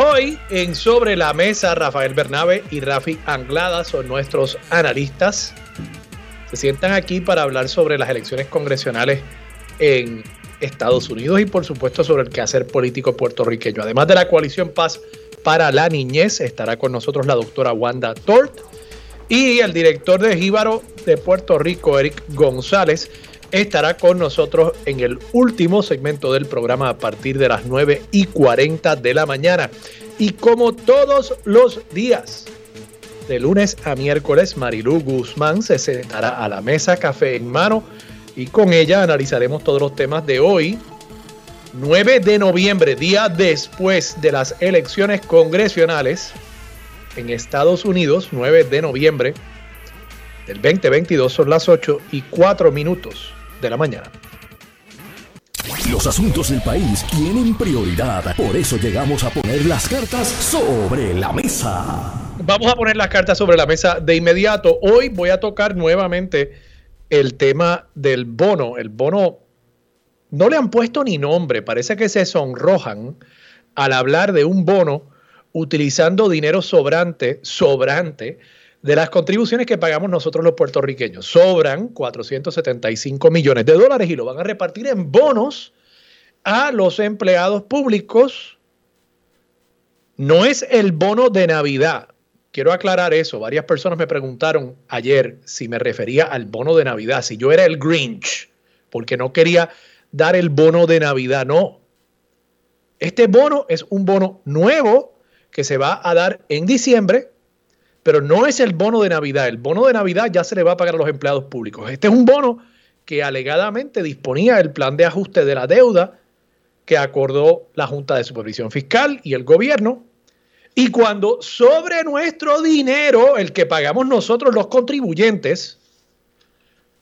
Hoy en Sobre la Mesa, Rafael Bernabe y Rafi Anglada son nuestros analistas. Se sientan aquí para hablar sobre las elecciones congresionales en Estados Unidos y por supuesto sobre el quehacer político puertorriqueño. Además de la coalición Paz para la Niñez, estará con nosotros la doctora Wanda Tort y el director de Jíbaro de Puerto Rico, Eric González, estará con nosotros en el último segmento del programa a partir de las 9 y 40 de la mañana. Y como todos los días, de lunes a miércoles, Marilú Guzmán se sentará a la mesa café en mano y con ella analizaremos todos los temas de hoy, 9 de noviembre, día después de las elecciones congresionales en Estados Unidos, 9 de noviembre del 2022, son las 8 y 4 minutos de la mañana. Los asuntos del país tienen prioridad, por eso llegamos a poner las cartas sobre la mesa. Vamos a poner las cartas sobre la mesa de inmediato. Hoy voy a tocar nuevamente el tema del bono. El bono no le han puesto ni nombre, parece que se sonrojan al hablar de un bono utilizando dinero sobrante, sobrante de las contribuciones que pagamos nosotros los puertorriqueños. Sobran 475 millones de dólares y lo van a repartir en bonos a los empleados públicos. No es el bono de Navidad. Quiero aclarar eso. Varias personas me preguntaron ayer si me refería al bono de Navidad, si yo era el Grinch, porque no quería dar el bono de Navidad. No. Este bono es un bono nuevo que se va a dar en diciembre, pero no es el bono de Navidad. El bono de Navidad ya se le va a pagar a los empleados públicos. Este es un bono que alegadamente disponía el plan de ajuste de la deuda que acordó la Junta de Supervisión Fiscal y el gobierno. Y cuando sobre nuestro dinero, el que pagamos nosotros los contribuyentes,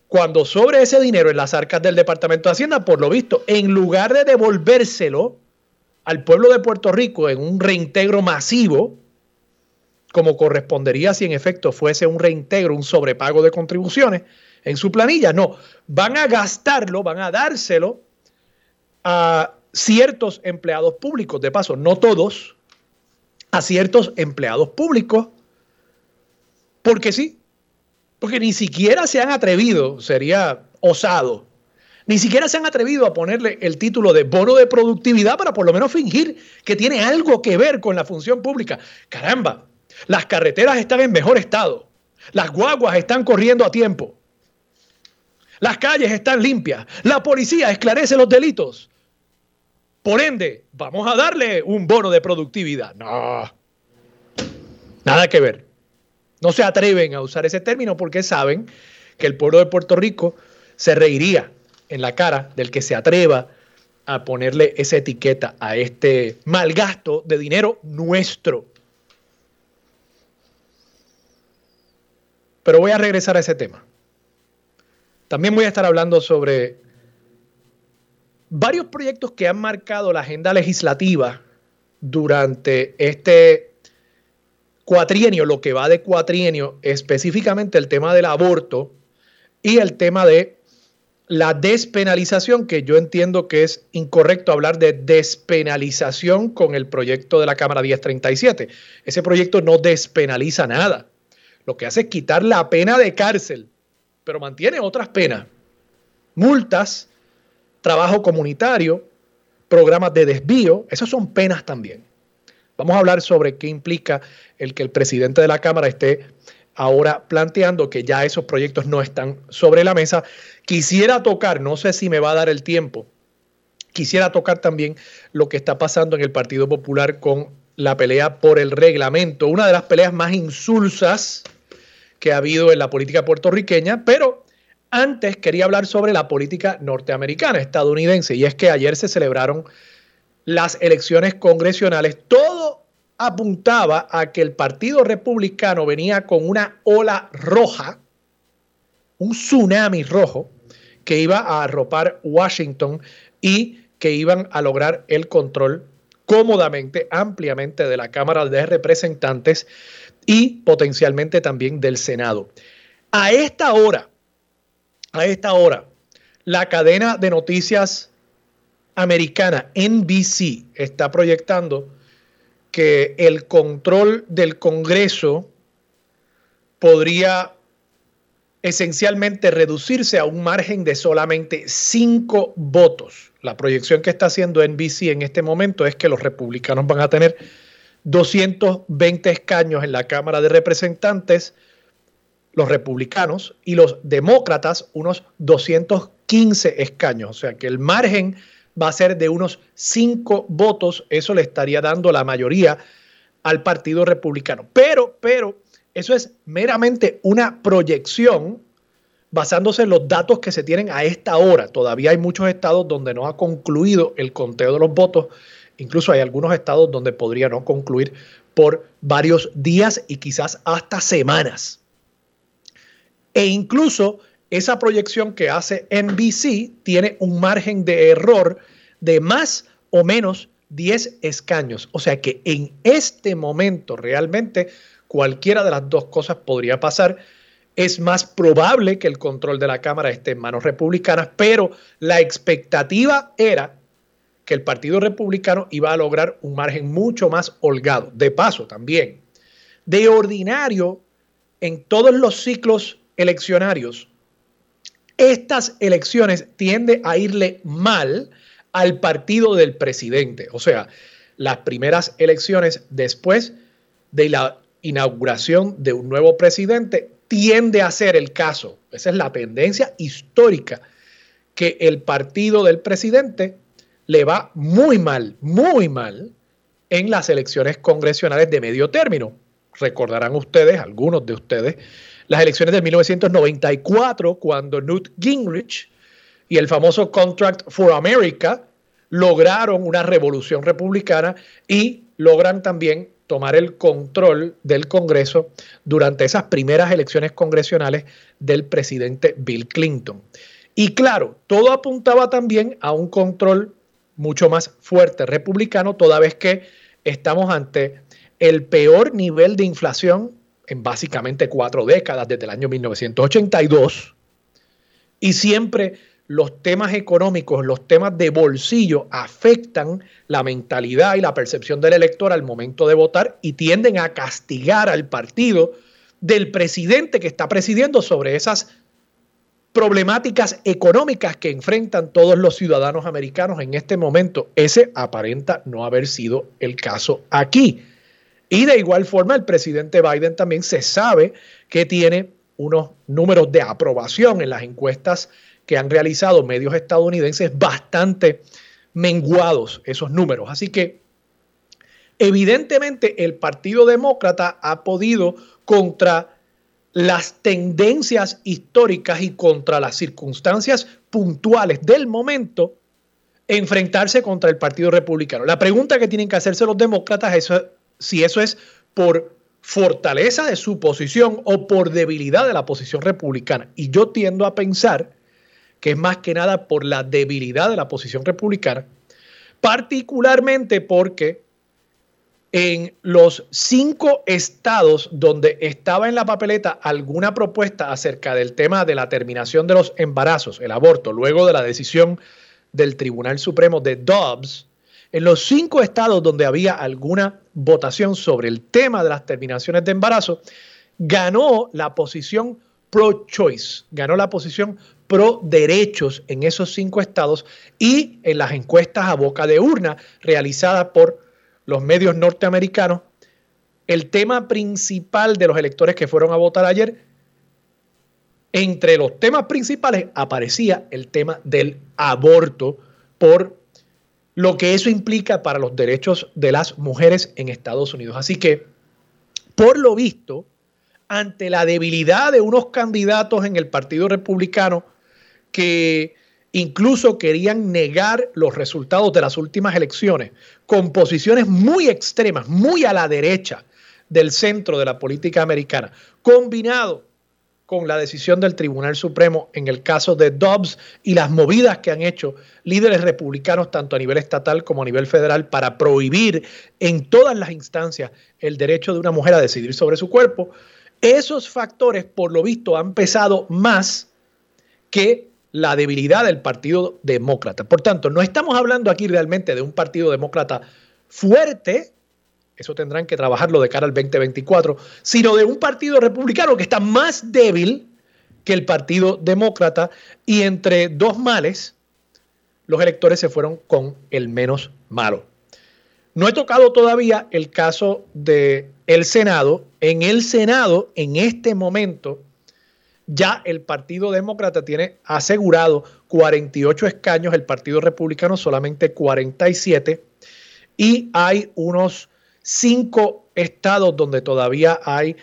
cuando sobre ese dinero en las arcas del Departamento de Hacienda, por lo visto, en lugar de devolvérselo al pueblo de Puerto Rico en un reintegro masivo, como correspondería si en efecto fuese un reintegro, un sobrepago de contribuciones en su planilla. No, van a gastarlo, van a dárselo a ciertos empleados públicos, de paso, no todos, a ciertos empleados públicos, porque sí, porque ni siquiera se han atrevido, sería osado, ni siquiera se han atrevido a ponerle el título de bono de productividad para por lo menos fingir que tiene algo que ver con la función pública. Caramba, las carreteras están en mejor estado, las guaguas están corriendo a tiempo, las calles están limpias, la policía esclarece los delitos. Por ende, vamos a darle un bono de productividad. No, nada que ver. No se atreven a usar ese término porque saben que el pueblo de Puerto Rico se reiría en la cara del que se atreva a ponerle esa etiqueta a este mal gasto de dinero nuestro. Pero voy a regresar a ese tema. También voy a estar hablando sobre varios proyectos que han marcado la agenda legislativa durante este cuatrienio, lo que va de cuatrienio, específicamente el tema del aborto y el tema de la despenalización, que yo entiendo que es incorrecto hablar de despenalización con el proyecto de la Cámara 1037. Ese proyecto no despenaliza nada. Lo que hace es quitar la pena de cárcel, pero mantiene otras penas. Multas, trabajo comunitario, programas de desvío, esas son penas también. Vamos a hablar sobre qué implica el que el presidente de la Cámara esté ahora planteando que ya esos proyectos no están sobre la mesa. Quisiera tocar, no sé si me va a dar el tiempo, quisiera tocar también lo que está pasando en el Partido Popular con la pelea por el reglamento, una de las peleas más insulsas que ha habido en la política puertorriqueña, pero antes quería hablar sobre la política norteamericana, estadounidense, y es que ayer se celebraron las elecciones congresionales. Todo apuntaba a que el Partido Republicano venía con una ola roja, un tsunami rojo, que iba a arropar Washington y que iban a lograr el control cómodamente, ampliamente de la Cámara de Representantes y potencialmente también del Senado. A esta hora, a esta hora, la cadena de noticias americana NBC está proyectando que el control del Congreso podría esencialmente reducirse a un margen de solamente cinco votos. La proyección que está haciendo NBC en este momento es que los republicanos van a tener 220 escaños en la Cámara de Representantes, los republicanos, y los demócratas unos 215 escaños. O sea que el margen va a ser de unos 5 votos. Eso le estaría dando la mayoría al Partido Republicano. Pero, pero, eso es meramente una proyección basándose en los datos que se tienen a esta hora. Todavía hay muchos estados donde no ha concluido el conteo de los votos Incluso hay algunos estados donde podría no concluir por varios días y quizás hasta semanas. E incluso esa proyección que hace NBC tiene un margen de error de más o menos 10 escaños. O sea que en este momento realmente cualquiera de las dos cosas podría pasar. Es más probable que el control de la Cámara esté en manos republicanas, pero la expectativa era que el Partido Republicano iba a lograr un margen mucho más holgado. De paso, también, de ordinario, en todos los ciclos eleccionarios, estas elecciones tienden a irle mal al partido del presidente. O sea, las primeras elecciones después de la inauguración de un nuevo presidente tiende a ser el caso. Esa es la tendencia histórica que el partido del presidente le va muy mal, muy mal en las elecciones congresionales de medio término. Recordarán ustedes, algunos de ustedes, las elecciones de 1994, cuando Newt Gingrich y el famoso Contract for America lograron una revolución republicana y logran también tomar el control del Congreso durante esas primeras elecciones congresionales del presidente Bill Clinton. Y claro, todo apuntaba también a un control mucho más fuerte republicano, toda vez que estamos ante el peor nivel de inflación en básicamente cuatro décadas, desde el año 1982, y siempre los temas económicos, los temas de bolsillo afectan la mentalidad y la percepción del elector al momento de votar y tienden a castigar al partido del presidente que está presidiendo sobre esas problemáticas económicas que enfrentan todos los ciudadanos americanos en este momento. Ese aparenta no haber sido el caso aquí. Y de igual forma, el presidente Biden también se sabe que tiene unos números de aprobación en las encuestas que han realizado medios estadounidenses bastante menguados esos números. Así que evidentemente el Partido Demócrata ha podido contra las tendencias históricas y contra las circunstancias puntuales del momento, enfrentarse contra el Partido Republicano. La pregunta que tienen que hacerse los demócratas es si eso es por fortaleza de su posición o por debilidad de la posición republicana. Y yo tiendo a pensar que es más que nada por la debilidad de la posición republicana, particularmente porque en los cinco estados donde estaba en la papeleta alguna propuesta acerca del tema de la terminación de los embarazos, el aborto, luego de la decisión del Tribunal Supremo de Dobbs, en los cinco estados donde había alguna votación sobre el tema de las terminaciones de embarazo, ganó la posición pro-choice, ganó la posición pro derechos en esos cinco estados y en las encuestas a boca de urna realizadas por los medios norteamericanos, el tema principal de los electores que fueron a votar ayer, entre los temas principales aparecía el tema del aborto por lo que eso implica para los derechos de las mujeres en Estados Unidos. Así que, por lo visto, ante la debilidad de unos candidatos en el Partido Republicano que incluso querían negar los resultados de las últimas elecciones con posiciones muy extremas, muy a la derecha del centro de la política americana, combinado con la decisión del Tribunal Supremo en el caso de Dobbs y las movidas que han hecho líderes republicanos tanto a nivel estatal como a nivel federal para prohibir en todas las instancias el derecho de una mujer a decidir sobre su cuerpo, esos factores por lo visto han pesado más que la debilidad del Partido Demócrata. Por tanto, no estamos hablando aquí realmente de un Partido Demócrata fuerte, eso tendrán que trabajarlo de cara al 2024, sino de un partido republicano que está más débil que el Partido Demócrata y entre dos males, los electores se fueron con el menos malo. No he tocado todavía el caso de el Senado. En el Senado, en este momento, ya el Partido Demócrata tiene asegurado 48 escaños, el Partido Republicano solamente 47, y hay unos cinco estados donde todavía hay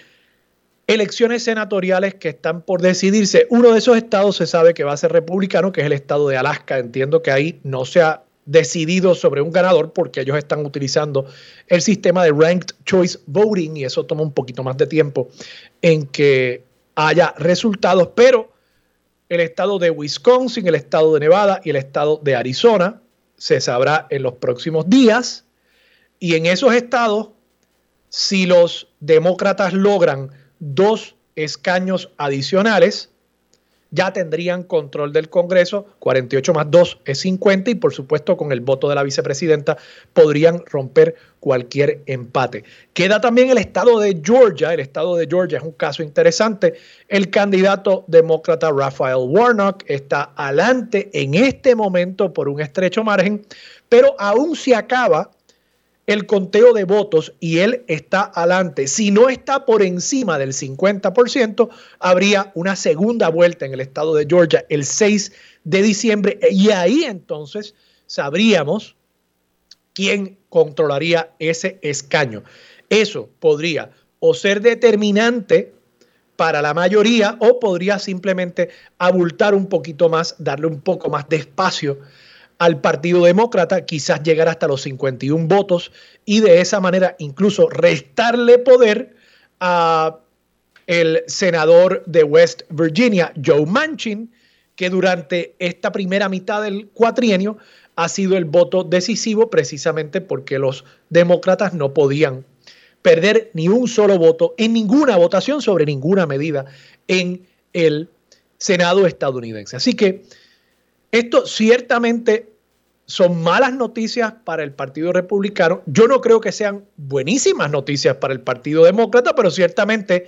elecciones senatoriales que están por decidirse. Uno de esos estados se sabe que va a ser republicano, que es el estado de Alaska. Entiendo que ahí no se ha decidido sobre un ganador porque ellos están utilizando el sistema de ranked choice voting y eso toma un poquito más de tiempo en que haya resultados, pero el estado de Wisconsin, el estado de Nevada y el estado de Arizona se sabrá en los próximos días. Y en esos estados, si los demócratas logran dos escaños adicionales, ya tendrían control del Congreso, 48 más 2 es 50 y por supuesto con el voto de la vicepresidenta podrían romper cualquier empate. Queda también el estado de Georgia, el estado de Georgia es un caso interesante, el candidato demócrata Raphael Warnock está adelante en este momento por un estrecho margen, pero aún se acaba el conteo de votos y él está adelante, si no está por encima del 50%, habría una segunda vuelta en el estado de Georgia el 6 de diciembre y ahí entonces sabríamos quién controlaría ese escaño. Eso podría o ser determinante para la mayoría o podría simplemente abultar un poquito más, darle un poco más de espacio al Partido Demócrata, quizás llegar hasta los 51 votos y de esa manera incluso restarle poder a el senador de West Virginia, Joe Manchin, que durante esta primera mitad del cuatrienio ha sido el voto decisivo precisamente porque los demócratas no podían perder ni un solo voto en ninguna votación sobre ninguna medida en el Senado estadounidense. Así que esto ciertamente son malas noticias para el Partido Republicano. Yo no creo que sean buenísimas noticias para el Partido Demócrata, pero ciertamente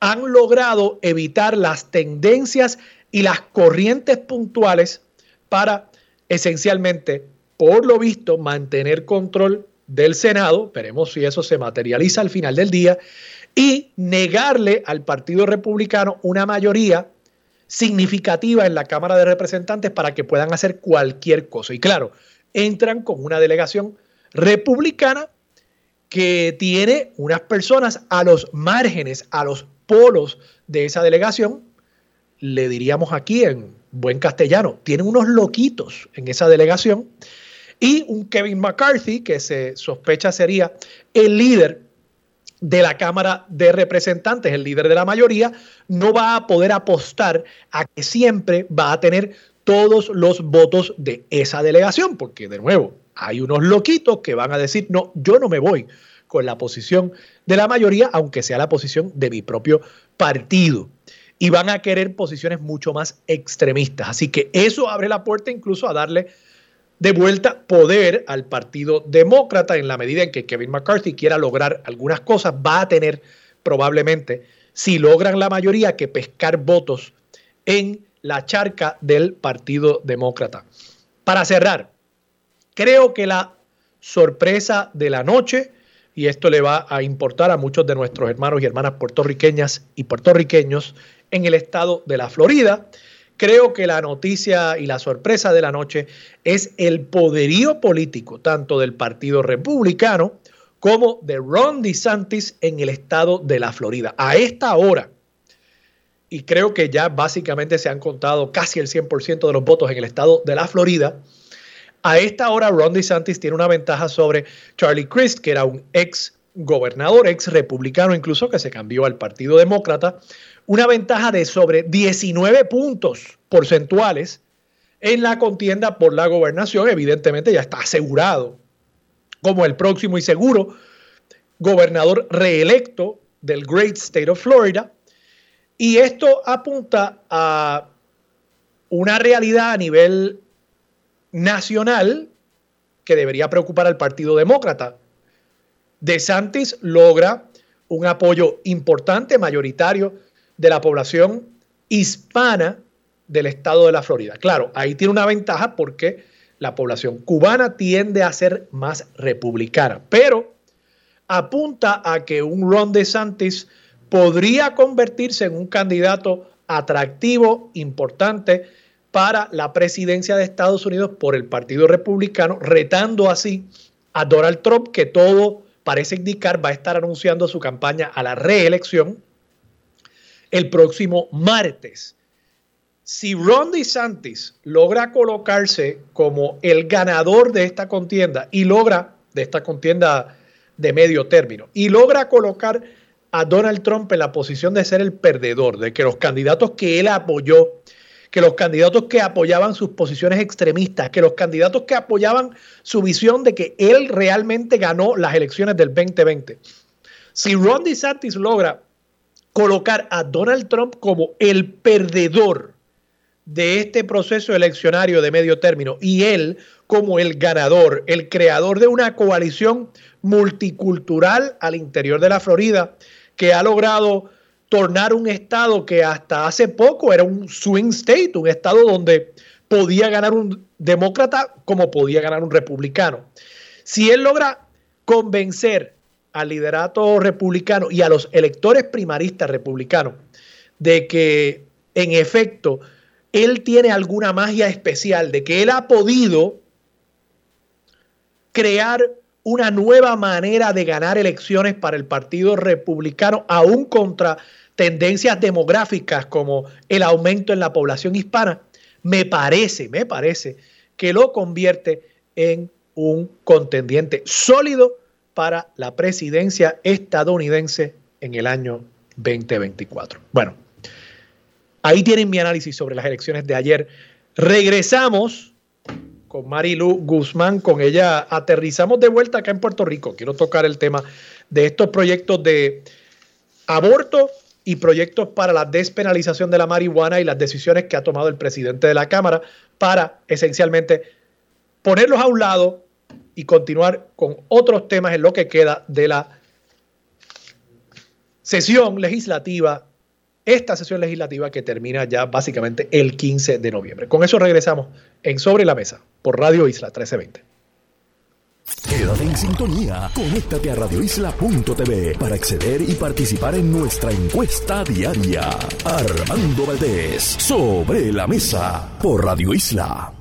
han logrado evitar las tendencias y las corrientes puntuales para esencialmente, por lo visto, mantener control del Senado, veremos si eso se materializa al final del día, y negarle al Partido Republicano una mayoría significativa en la Cámara de Representantes para que puedan hacer cualquier cosa. Y claro, entran con una delegación republicana que tiene unas personas a los márgenes, a los polos de esa delegación, le diríamos aquí en buen castellano, tienen unos loquitos en esa delegación, y un Kevin McCarthy, que se sospecha sería el líder de la Cámara de Representantes, el líder de la mayoría, no va a poder apostar a que siempre va a tener todos los votos de esa delegación, porque de nuevo, hay unos loquitos que van a decir, no, yo no me voy con la posición de la mayoría, aunque sea la posición de mi propio partido. Y van a querer posiciones mucho más extremistas. Así que eso abre la puerta incluso a darle de vuelta poder al Partido Demócrata en la medida en que Kevin McCarthy quiera lograr algunas cosas, va a tener probablemente, si logran la mayoría, que pescar votos en la charca del Partido Demócrata. Para cerrar, creo que la sorpresa de la noche, y esto le va a importar a muchos de nuestros hermanos y hermanas puertorriqueñas y puertorriqueños en el estado de la Florida, Creo que la noticia y la sorpresa de la noche es el poderío político tanto del Partido Republicano como de Ron DeSantis en el estado de la Florida. A esta hora, y creo que ya básicamente se han contado casi el 100% de los votos en el estado de la Florida. A esta hora, Ron DeSantis tiene una ventaja sobre Charlie Crist, que era un ex gobernador, ex republicano incluso, que se cambió al Partido Demócrata. Una ventaja de sobre 19 puntos porcentuales en la contienda por la gobernación. Evidentemente ya está asegurado como el próximo y seguro gobernador reelecto del Great State of Florida. Y esto apunta a una realidad a nivel nacional que debería preocupar al Partido Demócrata. DeSantis logra un apoyo importante, mayoritario, de la población hispana del estado de la Florida. Claro, ahí tiene una ventaja porque la población cubana tiende a ser más republicana, pero apunta a que un Ron DeSantis podría convertirse en un candidato atractivo, importante para la presidencia de Estados Unidos por el Partido Republicano, retando así a Donald Trump, que todo parece indicar va a estar anunciando su campaña a la reelección el próximo martes. Si Ron DeSantis logra colocarse como el ganador de esta contienda y logra, de esta contienda de medio término, y logra colocar a Donald Trump en la posición de ser el perdedor, de que los candidatos que él apoyó, que los candidatos que apoyaban sus posiciones extremistas, que los candidatos que apoyaban su visión de que él realmente ganó las elecciones del 2020. Si Ron DeSantis logra colocar a Donald Trump como el perdedor de este proceso eleccionario de medio término y él como el ganador, el creador de una coalición multicultural al interior de la Florida que ha logrado tornar un estado que hasta hace poco era un swing state, un estado donde podía ganar un demócrata como podía ganar un republicano. Si él logra convencer al liderato republicano y a los electores primaristas republicanos de que en efecto él tiene alguna magia especial, de que él ha podido crear una nueva manera de ganar elecciones para el Partido Republicano, aún contra tendencias demográficas como el aumento en la población hispana, me parece, me parece que lo convierte en un contendiente sólido para la presidencia estadounidense en el año 2024. Bueno, ahí tienen mi análisis sobre las elecciones de ayer. Regresamos con Marilu Guzmán, con ella aterrizamos de vuelta acá en Puerto Rico. Quiero tocar el tema de estos proyectos de aborto y proyectos para la despenalización de la marihuana y las decisiones que ha tomado el presidente de la Cámara para esencialmente ponerlos a un lado y continuar con otros temas en lo que queda de la sesión legislativa, esta sesión legislativa que termina ya básicamente el 15 de noviembre. Con eso regresamos en Sobre la Mesa por Radio Isla 1320. Quédate en sintonía, conéctate a radioisla.tv para acceder y participar en nuestra encuesta diaria. Armando Valdés, Sobre la Mesa por Radio Isla.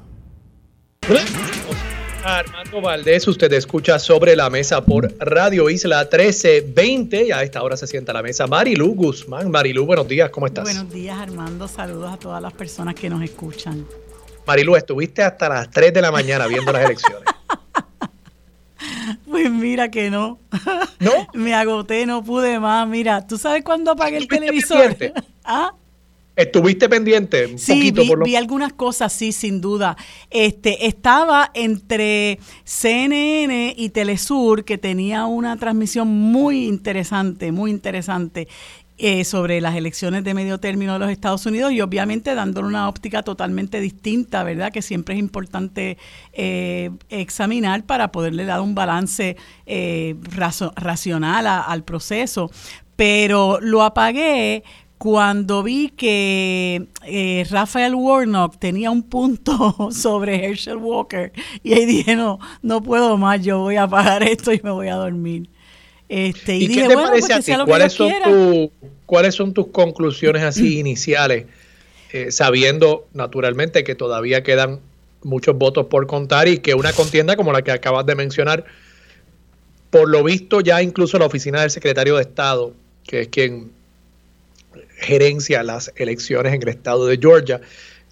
Armando Valdés, usted escucha sobre la mesa por Radio Isla 1320 y a esta hora se sienta a la mesa Marilu Guzmán. Marilu, buenos días, ¿cómo estás? Buenos días Armando, saludos a todas las personas que nos escuchan. Marilu, estuviste hasta las 3 de la mañana viendo las elecciones. Pues mira que no. ¿No? Me agoté, no pude más. Mira, ¿tú sabes cuándo apagué el televisor? ¿Ah? ¿Estuviste pendiente? Un sí, vi, vi, algunas cosas, sí, sin duda. Este, estaba entre CNN y Telesur, que tenía una transmisión muy interesante, muy interesante. Eh, sobre las elecciones de medio término de los Estados Unidos y obviamente dándole una óptica totalmente distinta, ¿verdad? Que siempre es importante eh, examinar para poderle dar un balance eh, racional al proceso. Pero lo apagué cuando vi que eh, Rafael Warnock tenía un punto sobre Herschel Walker y ahí dije, no, no puedo más, yo voy a apagar esto y me voy a dormir. Este, y, dije, qué te bueno, parece pues a ti? ¿Cuáles son, ¿Cuáles son tus conclusiones así iniciales? Eh, sabiendo naturalmente que todavía quedan muchos votos por contar y que una contienda como la que acabas de mencionar, por lo visto ya incluso la oficina del secretario de Estado, que es quien gerencia las elecciones en el estado de Georgia,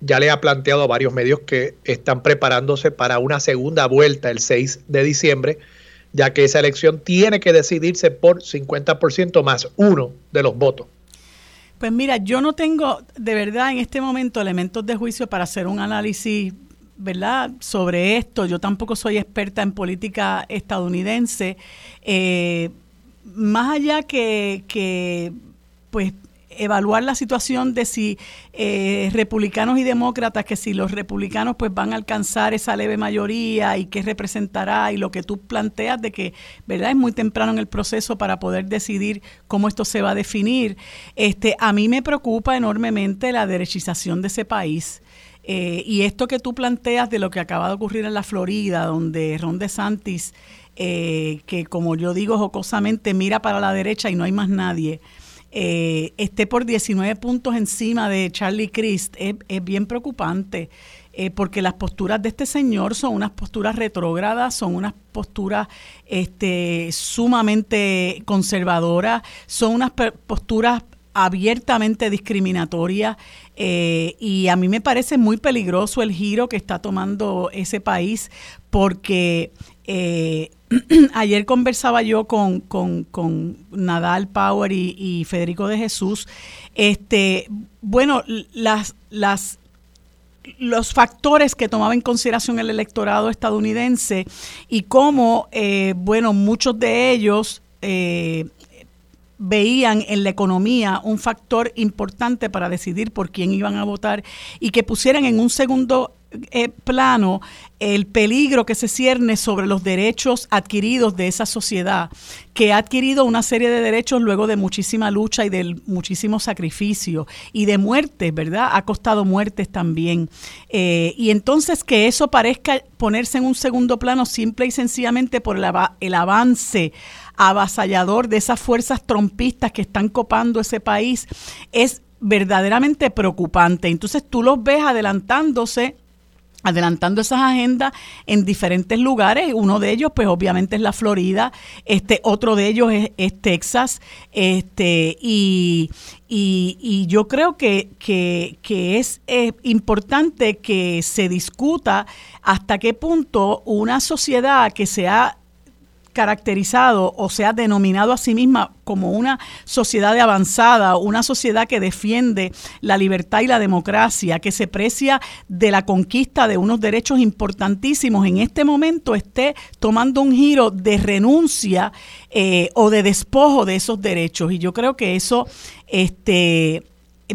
ya le ha planteado a varios medios que están preparándose para una segunda vuelta el 6 de diciembre, ya que esa elección tiene que decidirse por 50% más uno de los votos. Pues mira, yo no tengo de verdad en este momento elementos de juicio para hacer un análisis, ¿verdad?, sobre esto. Yo tampoco soy experta en política estadounidense. Eh, más allá que, que pues evaluar la situación de si eh, republicanos y demócratas, que si los republicanos pues van a alcanzar esa leve mayoría y qué representará y lo que tú planteas de que, ¿verdad? Es muy temprano en el proceso para poder decidir cómo esto se va a definir. Este, a mí me preocupa enormemente la derechización de ese país. Eh, y esto que tú planteas de lo que acaba de ocurrir en la Florida, donde Ron DeSantis, eh, que como yo digo jocosamente, mira para la derecha y no hay más nadie, eh, esté por 19 puntos encima de Charlie Crist es, bien preocupante. Eh, porque las posturas de este señor son unas posturas retrógradas, son unas posturas este, sumamente conservadoras, son unas posturas abiertamente discriminatorias eh, y a mí me parece muy peligroso el giro que está tomando ese país porque eh, ayer conversaba yo con, Nadal Power y, Federico de Jesús. Este, bueno, las, las, los factores que tomaba en consideración el electorado estadounidense y cómo, eh, bueno, muchos de ellos eh, veían en la economía un factor importante para decidir por quién iban a votar y que pusieran en un segundo eh, plano el peligro que se cierne sobre los derechos adquiridos de esa sociedad, que ha adquirido una serie de derechos luego de muchísima lucha y de muchísimo sacrificio y de muertes, ¿verdad? Ha costado muertes también. Eh, y entonces que eso parezca ponerse en un segundo plano simple y sencillamente por el, el avance avasallador de esas fuerzas trompistas que están copando ese país es verdaderamente preocupante. Entonces tú los ves adelantándose adelantando esas agendas en diferentes lugares. Uno de ellos, pues obviamente es la Florida, este, otro de ellos es, Texas, este, y, y, yo creo que, que, que es importante que se discuta hasta qué punto una sociedad que se ha caracterizado o se ha denominado a sí misma como una sociedad de avanzada, una sociedad que defiende la libertad y la democracia, que se precia de la conquista de unos derechos importantísimos, en este momento esté tomando un giro de renuncia eh, o de despojo de esos derechos. Y yo creo que eso, este,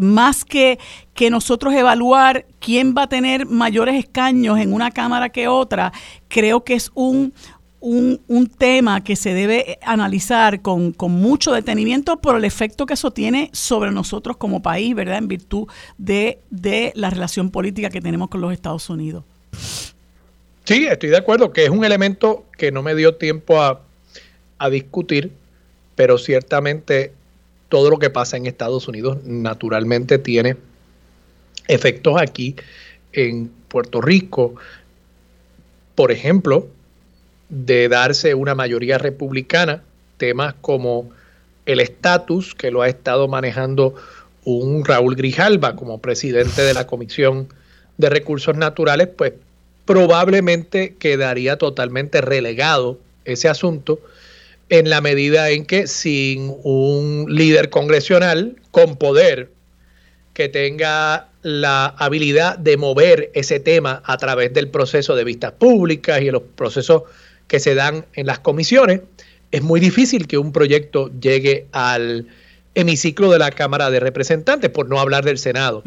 más que, que nosotros evaluar quién va a tener mayores escaños en una Cámara que otra, creo que es un, un, tema que se debe analizar con, mucho detenimiento por el efecto que eso tiene sobre nosotros como país, ¿verdad? En virtud de, la relación política que tenemos con los Estados Unidos. Sí, estoy de acuerdo que es un elemento que no me dio tiempo a, a discutir, pero ciertamente todo lo que pasa en Estados Unidos naturalmente tiene efectos aquí en Puerto Rico. Por ejemplo, de darse una mayoría republicana, temas como el estatus que lo ha estado manejando un Raúl Grijalba como presidente de la Comisión de Recursos Naturales, pues probablemente quedaría totalmente relegado ese asunto en la medida en que sin un líder congresional con poder que tenga la habilidad de mover ese tema a través del proceso de vistas públicas y los procesos que se dan en las comisiones, es muy difícil que un proyecto llegue al hemiciclo de la Cámara de Representantes, por no hablar del Senado.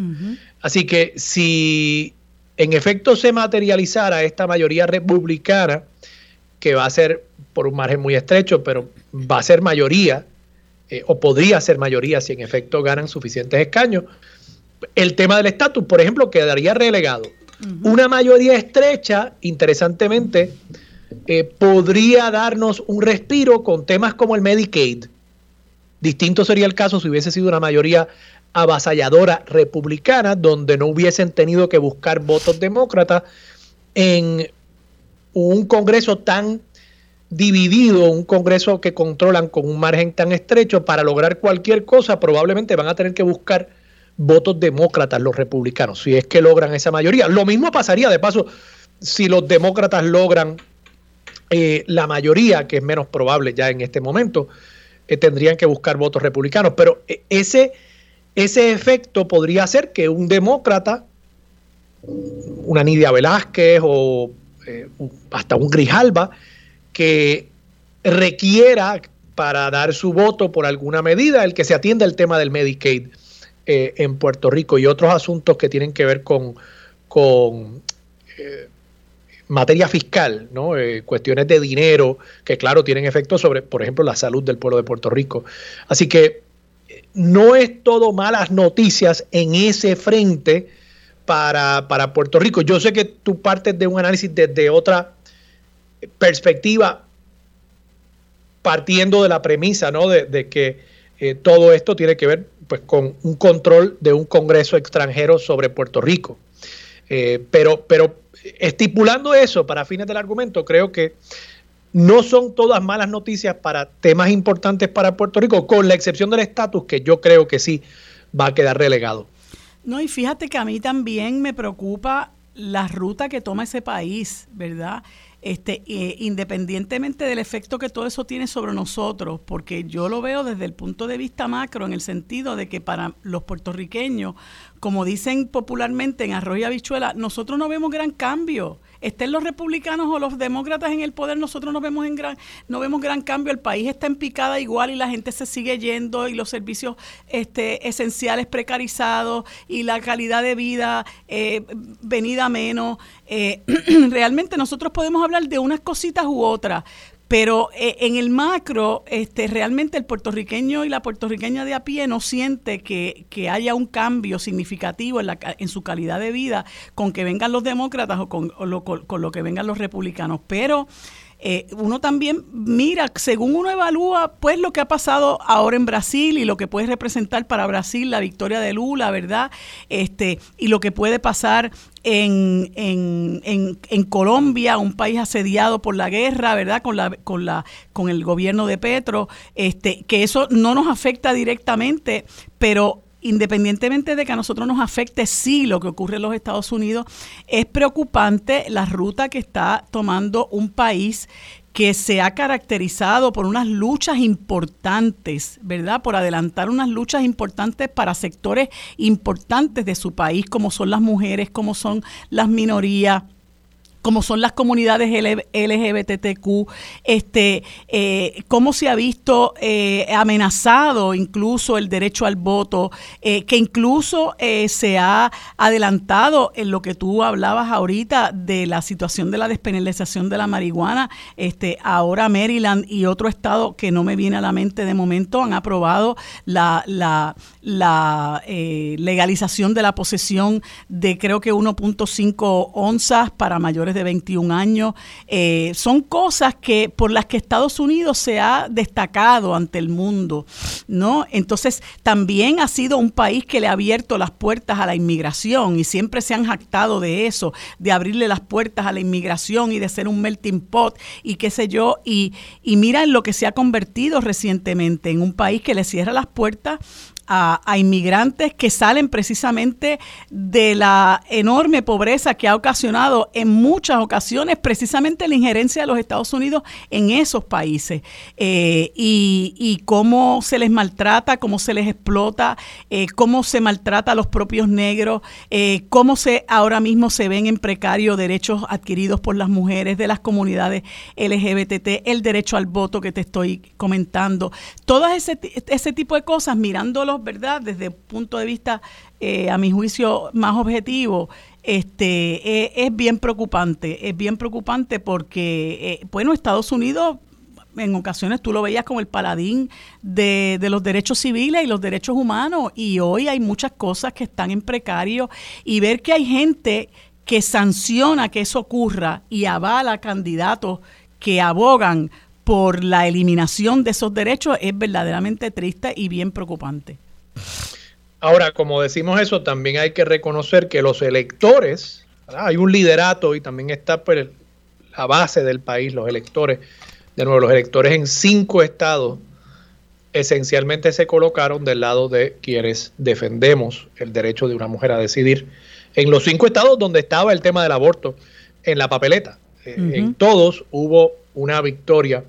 Así que si en efecto se materializara esta mayoría republicana, que va a ser por un margen muy estrecho, pero va a ser mayoría, eh, o podría ser mayoría si en efecto ganan suficientes escaños, el tema del estatus, por ejemplo, quedaría relegado. Una mayoría estrecha, interesantemente, eh, podría darnos un respiro con temas como el Medicaid. Distinto sería el caso si hubiese sido una mayoría avasalladora republicana, donde no hubiesen tenido que buscar votos demócratas en un Congreso tan dividido, un Congreso que controlan con un margen tan estrecho, para lograr cualquier cosa probablemente van a tener que buscar votos demócratas los republicanos, si es que logran esa mayoría. Lo mismo pasaría, de paso, si los demócratas logran eh, la mayoría, que es menos probable ya en este momento, eh, tendrían que buscar votos republicanos. Pero eh, ese, ese efecto podría ser que un demócrata, una Nidia Velázquez o hasta un Grijalba, que requiera para dar su voto por alguna medida el que se atienda el tema del Medicaid en Puerto Rico y otros asuntos que tienen que ver con, con materia fiscal, ¿no? Eh, cuestiones de dinero que claro tienen efecto sobre, por ejemplo, la salud del pueblo de Puerto Rico. Así que eh, no es todo malas noticias en ese frente para, Puerto Rico. Yo sé que tú partes de un análisis desde otra perspectiva, partiendo de la premisa, ¿no? De, que eh, todo esto tiene que ver pues, con un control de un Congreso extranjero sobre Puerto Rico. pero, pero estipulando eso para fines del argumento, creo que no son todas malas noticias para temas importantes para Puerto Rico, con la excepción del estatus, que yo creo que sí va a quedar relegado. No, y fíjate que a mí también me preocupa la ruta que toma ese país, ¿verdad? Este, eh, independientemente del efecto que todo eso tiene sobre nosotros, porque yo lo veo desde el punto de vista macro, en el sentido de que para los puertorriqueños, como dicen popularmente en arroz y habichuela, nosotros no vemos gran cambio estén los republicanos o los demócratas en el poder, nosotros no vemos en gran, no vemos gran cambio. El país está en picada igual y la gente se sigue yendo y los servicios este, esenciales precarizados y la calidad de vida eh, venida menos. Eh, realmente nosotros podemos hablar de unas cositas u otras, pero eh, en el macro, este, realmente el puertorriqueño y la puertorriqueña de a pie no siente que, que haya un cambio significativo en, la, en su calidad de vida con que vengan los demócratas o con, lo, con lo que vengan los republicanos. Pero eh, uno también mira, según uno evalúa, pues lo que ha pasado ahora en Brasil y lo que puede representar para Brasil la victoria de Lula, ¿verdad? Este, y lo que puede pasar en, en, en, en, Colombia, un país asediado por la guerra, ¿verdad? Con la, con la, con el gobierno de Petro, este, que eso no nos afecta directamente, pero independientemente de que a nosotros nos afecte sí lo que ocurre en los Estados Unidos, es preocupante la ruta que está tomando un país que se ha caracterizado por unas luchas importantes, ¿verdad? Por adelantar unas luchas importantes para sectores importantes de su país, como son las mujeres, como son las minorías como son las comunidades LGBTQ, este, eh, cómo se ha visto eh, amenazado incluso el derecho al voto, eh, que incluso se ha adelantado en lo que tú hablabas ahorita de la situación de la despenalización de la marihuana. Este, ahora Maryland y otro estado que no me viene a la mente de momento han aprobado la, la, la legalización de la posesión de creo que 1.5 onzas para mayores de 21 años. Eh, son cosas que por las que Estados Unidos se ha destacado ante el mundo, ¿no? Entonces, también ha sido un país que le ha abierto las puertas a la inmigración y siempre se han jactado de eso, de abrirle las puertas a la inmigración y de ser un melting pot y qué sé yo. Y, y mira en lo que se ha convertido recientemente, en un país que le cierra las puertas a, inmigrantes que salen precisamente de la enorme pobreza que ha ocasionado en muchas ocasiones precisamente la injerencia de los Estados Unidos en esos países eh, y, cómo se les maltrata, cómo se les explota, eh, cómo se maltrata a los propios negros, eh, cómo se ahora mismo se ven en precario derechos adquiridos por las mujeres de las comunidades LGBT, el derecho al voto que te estoy comentando, todo ese, ese tipo de cosas mirándolos ¿verdad? Desde el punto de vista, eh, a mi juicio, más objetivo, este, eh, es bien preocupante. Es bien preocupante porque, eh, bueno, Estados Unidos en ocasiones tú lo veías como el paladín de, de, los derechos civiles y los derechos humanos y hoy hay muchas cosas que están en precario y ver que hay gente que sanciona que eso ocurra y avala candidatos que abogan por la eliminación de esos derechos es verdaderamente triste y bien preocupante. Ahora, como decimos eso, también hay que reconocer que los electores, hay un liderato y también está pues, la base del país, los electores. De nuevo, los electores en cinco estados esencialmente se colocaron del lado de quienes defendemos el derecho de una mujer a decidir. En los cinco estados donde estaba el tema del aborto en la papeleta, eh, en todos hubo una victoria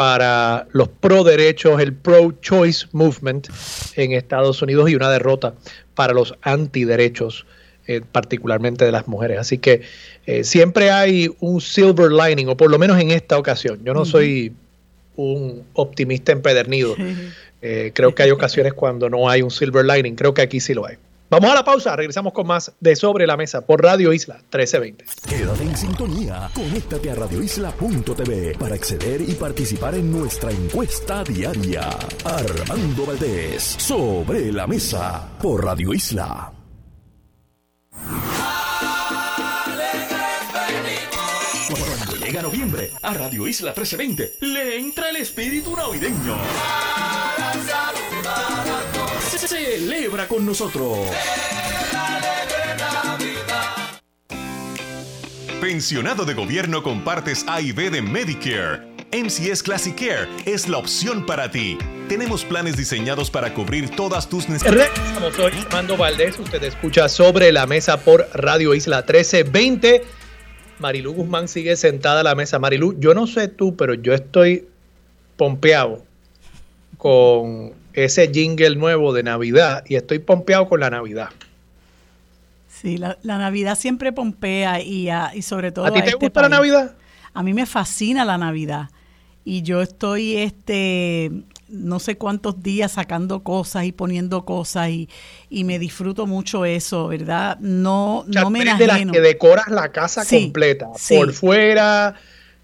para los pro derechos, el pro choice movement en Estados Unidos y una derrota para los antiderechos, eh, particularmente de las mujeres. Así que eh, siempre hay un silver lining, o por lo menos en esta ocasión. Yo no soy un optimista empedernido. Eh, creo que hay ocasiones cuando no hay un silver lining. Creo que aquí sí lo hay. Vamos a la pausa, regresamos con más de Sobre la Mesa por Radio Isla 1320. Quédate en sintonía, conéctate a radioisla.tv para acceder y participar en nuestra encuesta diaria. Armando Valdés, Sobre la Mesa por Radio Isla. Cuando llega noviembre, a Radio Isla 1320 le entra el espíritu navideño. Celebra con nosotros. Pensionado de gobierno con partes A y B de Medicare. MCS Classic Care es la opción para ti. Tenemos planes diseñados para cubrir todas tus necesidades. Soy Armando Valdés. Usted escucha sobre la mesa por Radio Isla 1320. Marilu Guzmán sigue sentada a la mesa. Marilu, yo no sé tú, pero yo estoy pompeado con ese jingle nuevo de Navidad y estoy pompeado con la Navidad. Sí, la, Navidad siempre pompea y, y sobre todo... ¿A ti te este gusta la Navidad? A mí me fascina la Navidad y yo estoy este no sé cuántos días sacando cosas y poniendo cosas y, me disfruto mucho eso, ¿verdad? No, no me de las que decoras la casa completa, por fuera,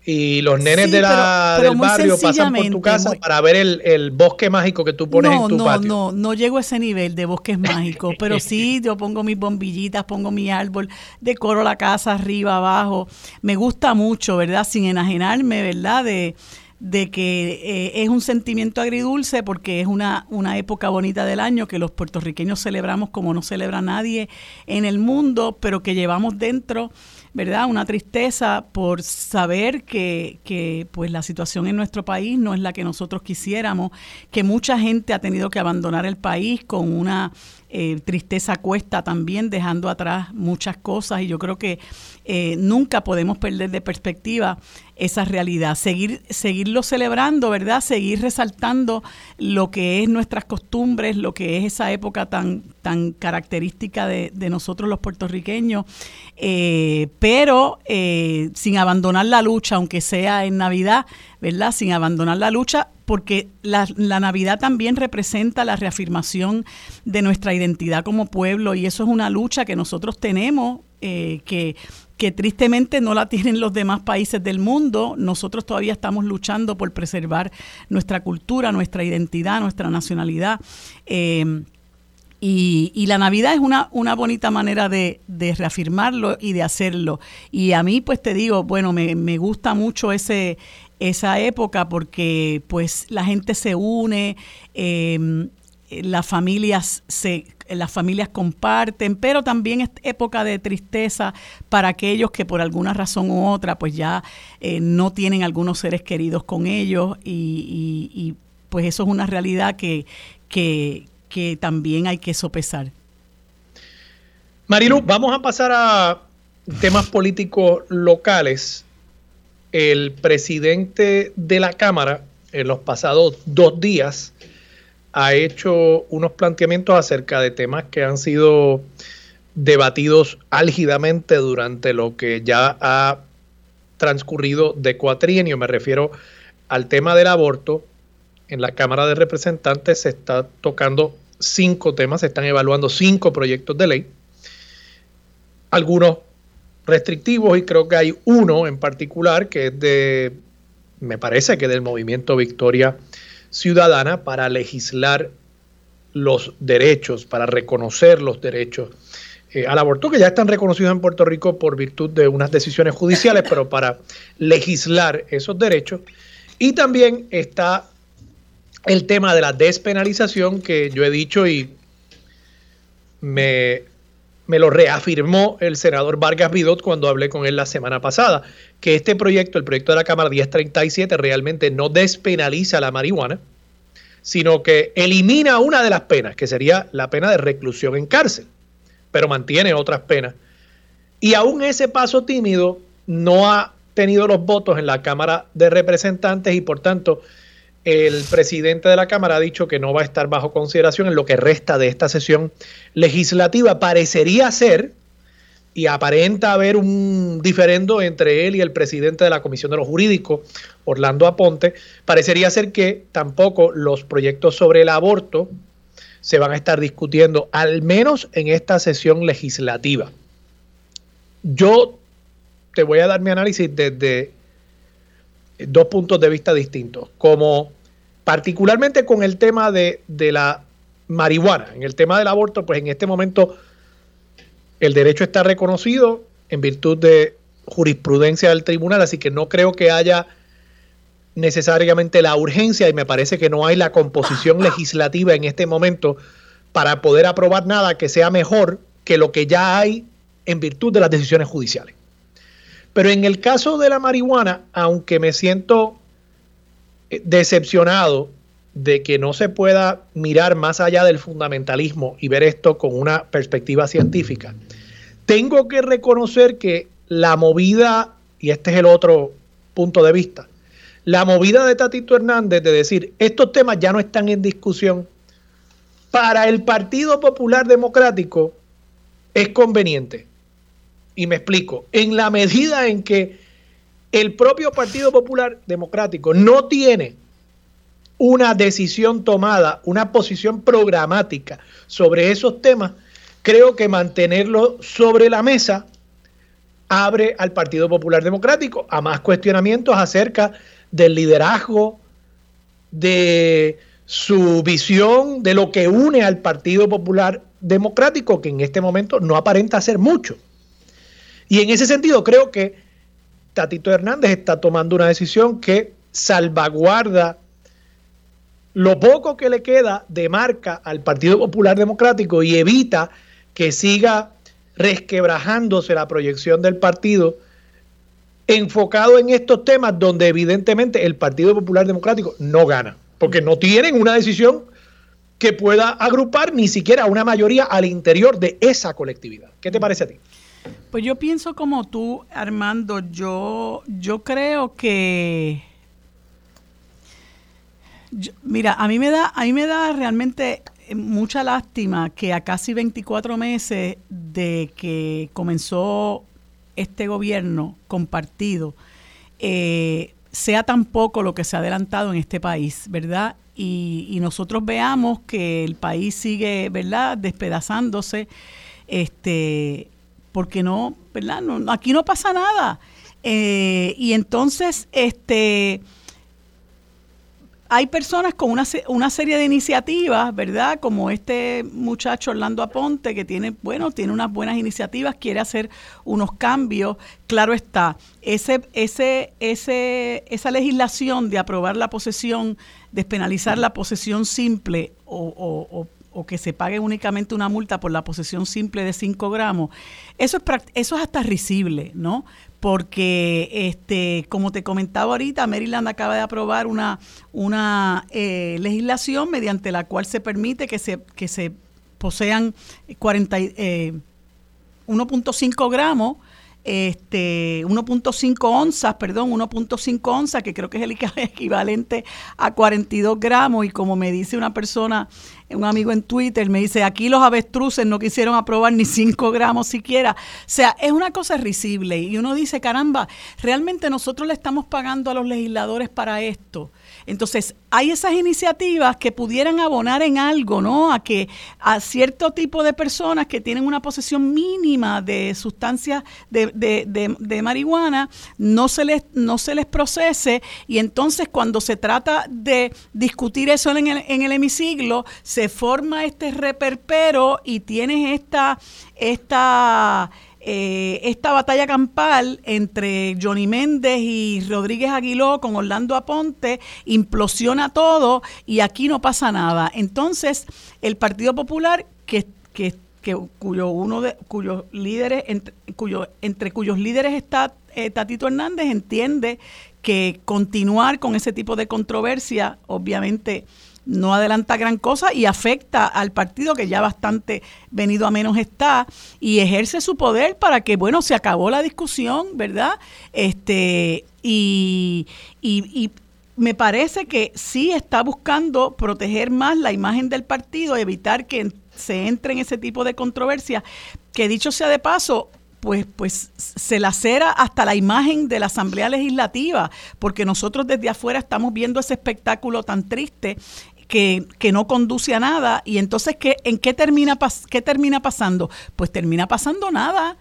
y los nenes de la, del barrio pasan por tu casa para ver el, bosque mágico que tú pones en tu no, patio. No, no, no llego a ese nivel de bosques mágicos, pero sí yo pongo mis bombillitas, pongo mi árbol, decoro la casa arriba, abajo. Me gusta mucho, ¿verdad? Sin enajenarme, ¿verdad? De, de que eh, es un sentimiento agridulce porque es una, una época bonita del año que los puertorriqueños celebramos como no celebra nadie en el mundo, pero que llevamos dentro ¿verdad? Una tristeza por saber que, que, pues la situación en nuestro país no es la que nosotros quisiéramos, que mucha gente ha tenido que abandonar el país con una eh, tristeza cuesta también, dejando atrás muchas cosas y yo creo que eh, nunca podemos perder de perspectiva esa realidad, seguir, seguirlo celebrando, ¿verdad? Seguir resaltando lo que es nuestras costumbres, lo que es esa época tan, tan característica de, nosotros los puertorriqueños, eh, pero sin abandonar la lucha, aunque sea en Navidad, ¿verdad? Sin abandonar la lucha, porque la, Navidad también representa la reafirmación de nuestra identidad como pueblo y eso es una lucha que nosotros tenemos, eh, que, que tristemente no la tienen los demás países del mundo. Nosotros todavía estamos luchando por preservar nuestra cultura, nuestra identidad, nuestra nacionalidad. Eh, y, la Navidad es una, una bonita manera de, reafirmarlo y de hacerlo. Y a mí, pues te digo, bueno, me, me gusta mucho ese, esa época porque pues la gente se une, em, las familias se las familias comparten, pero también es época de tristeza para aquellos que por alguna razón u otra pues ya eh, no tienen algunos seres queridos con ellos y, pues eso es una realidad que, que, que también hay que sopesar. Marilu, vamos a pasar a temas políticos locales el presidente de la Cámara en los pasados dos días ha hecho unos planteamientos acerca de temas que han sido debatidos álgidamente durante lo que ya ha transcurrido de cuatrienio. Me refiero al tema del aborto. En la Cámara de Representantes se está tocando cinco temas, se están evaluando cinco proyectos de ley. Algunos restrictivos y creo que hay uno en particular que es de, me parece que del movimiento Victoria Ciudadana para legislar los derechos, para reconocer los derechos eh, al aborto, que ya están reconocidos en Puerto Rico por virtud de unas decisiones judiciales, pero para legislar esos derechos. Y también está el tema de la despenalización que yo he dicho y me me lo reafirmó el senador Vargas Vidot cuando hablé con él la semana pasada, que este proyecto, el proyecto de la Cámara 1037, realmente no despenaliza la marihuana, sino que elimina una de las penas, que sería la pena de reclusión en cárcel, pero mantiene otras penas. Y aún ese paso tímido no ha tenido los votos en la Cámara de Representantes y por tanto el presidente de la Cámara ha dicho que no va a estar bajo consideración en lo que resta de esta sesión legislativa. Parecería ser, y aparenta haber un diferendo entre él y el presidente de la Comisión de los Jurídicos, Orlando Aponte, parecería ser que tampoco los proyectos sobre el aborto se van a estar discutiendo, al menos en esta sesión legislativa. Yo te voy a dar mi análisis desde dos puntos de vista distintos. Como particularmente con el tema de, la marihuana, en el tema del aborto, pues en este momento el derecho está reconocido en virtud de jurisprudencia del tribunal, así que no creo que haya necesariamente la urgencia y me parece que no hay la composición legislativa en este momento para poder aprobar nada que sea mejor que lo que ya hay en virtud de las decisiones judiciales. Pero en el caso de la marihuana, aunque me siento decepcionado de que no se pueda mirar más allá del fundamentalismo y ver esto con una perspectiva científica. Tengo que reconocer que la movida, y este es el otro punto de vista, la movida de Tatito Hernández de decir, estos temas ya no están en discusión, para el Partido Popular Democrático es conveniente. Y me explico, en la medida en que el propio Partido Popular Democrático no tiene una decisión tomada, una posición programática sobre esos temas, creo que mantenerlo sobre la mesa abre al Partido Popular Democrático a más cuestionamientos acerca del liderazgo, de su visión, de lo que une al Partido Popular Democrático, que en este momento no aparenta ser mucho. Y en ese sentido creo que Tatito Hernández está tomando una decisión que salvaguarda lo poco que le queda de marca al Partido Popular Democrático y evita que siga resquebrajándose la proyección del partido enfocado en estos temas donde evidentemente el Partido Popular Democrático no gana, porque no tienen una decisión que pueda agrupar ni siquiera una mayoría al interior de esa colectividad. ¿Qué te parece a ti? Pues yo pienso como tú, Armando, yo, yo creo que mira, a mí me da, a mí me da realmente mucha lástima que a casi 24 meses de que comenzó este gobierno compartido, eh, sea tan poco lo que se ha adelantado en este país, ¿verdad? Y, y, nosotros veamos que el país sigue, ¿verdad?, despedazándose, este, porque no, ¿verdad? No, aquí no pasa nada. Eh, y entonces, este, hay personas con una, una, serie de iniciativas, ¿verdad? Como este muchacho Orlando Aponte, que tiene, bueno, tiene unas buenas iniciativas, quiere hacer unos cambios. Claro está, ese, ese, ese, esa legislación de aprobar la posesión, despenalizar la posesión simple o, o o que se pague únicamente una multa por la posesión simple de 5 gramos, eso es, eso es hasta risible, ¿no? Porque, este, como te comentaba ahorita, Maryland acaba de aprobar una, una eh, legislación mediante la cual se permite que se, que se posean 40, 1.5 eh, gramos este 1.5 onzas, perdón, 1.5 onzas, que creo que es el equivalente a 42 gramos, y como me dice una persona, un amigo en Twitter, me dice, aquí los avestruces no quisieron aprobar ni 5 gramos siquiera. O sea, es una cosa risible, y uno dice, caramba, realmente nosotros le estamos pagando a los legisladores para esto. Entonces, hay esas iniciativas que pudieran abonar en algo, ¿no? A que a cierto tipo de personas que tienen una posesión mínima de sustancias de, de, de, marihuana no se, les, no se les procese y entonces cuando se trata de discutir eso en el, en el hemiciclo, se forma este reperpero y tienes esta, esta eh, esta batalla campal entre Johnny Méndez y Rodríguez Aguiló con Orlando Aponte implosiona todo y aquí no pasa nada. Entonces, el Partido Popular, que, que que cuyo uno de cuyos líderes entre, cuyo, entre cuyos líderes está eh, Tatito Hernández entiende que continuar con ese tipo de controversia obviamente no adelanta gran cosa y afecta al partido que ya bastante venido a menos está y ejerce su poder para que, bueno, se acabó la discusión, ¿verdad? Este, y, y, me parece que sí está buscando proteger más la imagen del partido, evitar que se entre en ese tipo de controversia, que dicho sea de paso, pues, pues se lacera hasta la imagen de la Asamblea Legislativa, porque nosotros desde afuera estamos viendo ese espectáculo tan triste que, que, no conduce a nada. Y entonces, ¿qué, ¿en qué termina, qué termina pasando? Pues termina pasando nada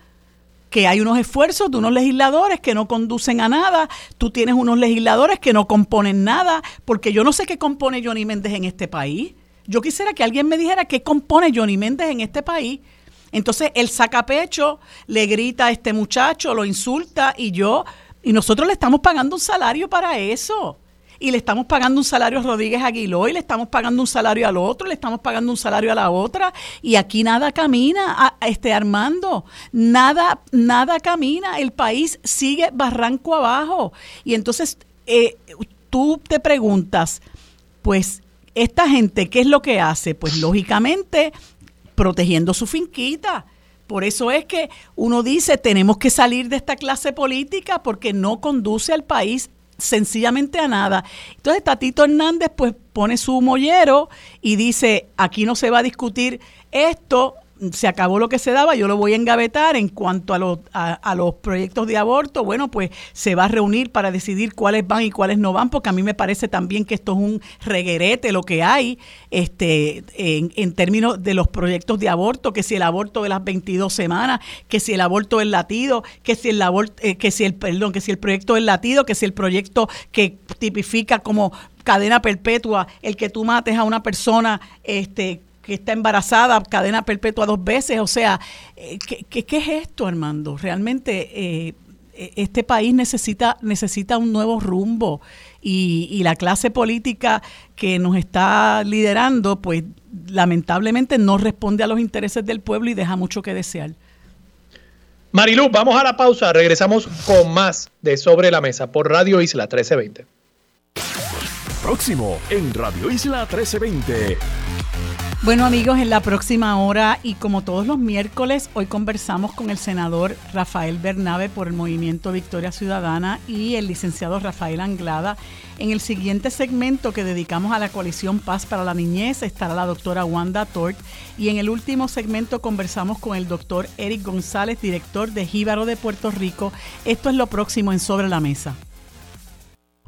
que hay unos esfuerzos de unos legisladores que no conducen a nada, tú tienes unos legisladores que no componen nada, porque yo no sé qué compone Johnny Méndez en este país. Yo quisiera que alguien me dijera qué compone Johnny Méndez en este país. Entonces él saca pecho, le grita a este muchacho, lo insulta y yo, y nosotros le estamos pagando un salario para eso y le estamos pagando un salario a Rodríguez Aguiló y le estamos pagando un salario al otro, le estamos pagando un salario a la otra y aquí nada camina, a, este Armando, nada, nada camina, el país sigue barranco abajo y entonces eh, tú te preguntas, pues esta gente, ¿qué es lo que hace? Pues lógicamente protegiendo su finquita. Por eso es que uno dice, tenemos que salir de esta clase política porque no conduce al país sencillamente a nada. Entonces Tatito Hernández pues pone su mollero y dice, aquí no se va a discutir esto, se acabó lo que se daba, yo lo voy a engavetar en cuanto a los, a, los proyectos de aborto, bueno, pues se va a reunir para decidir cuáles van y cuáles no van, porque a mí me parece también que esto es un reguerete lo que hay este, en, en términos de los proyectos de aborto, que si el aborto de las 22 semanas, que si el aborto del latido, que si el aborto, eh, que si el, perdón, que si el proyecto del latido, que si el proyecto que tipifica como cadena perpetua el que tú mates a una persona este que está embarazada, cadena perpetua dos veces. O sea, eh, ¿qué, qué, es esto, Armando? Realmente eh, e, este país necesita, necesita un nuevo rumbo y, y, la clase política que nos está liderando, pues lamentablemente no responde a los intereses del pueblo y deja mucho que desear. Marilu, vamos a la pausa, regresamos con más de Sobre la Mesa por Radio Isla 1320. Próximo en Radio Isla 1320. Bueno amigos, en la próxima hora y como todos los miércoles, hoy conversamos con el senador Rafael Bernabe por el Movimiento Victoria Ciudadana y el licenciado Rafael Anglada. En el siguiente segmento que dedicamos a la coalición Paz para la Niñez estará la doctora Wanda Tort y en el último segmento conversamos con el doctor Eric González, director de Jíbaro de Puerto Rico. Esto es lo próximo en Sobre la Mesa.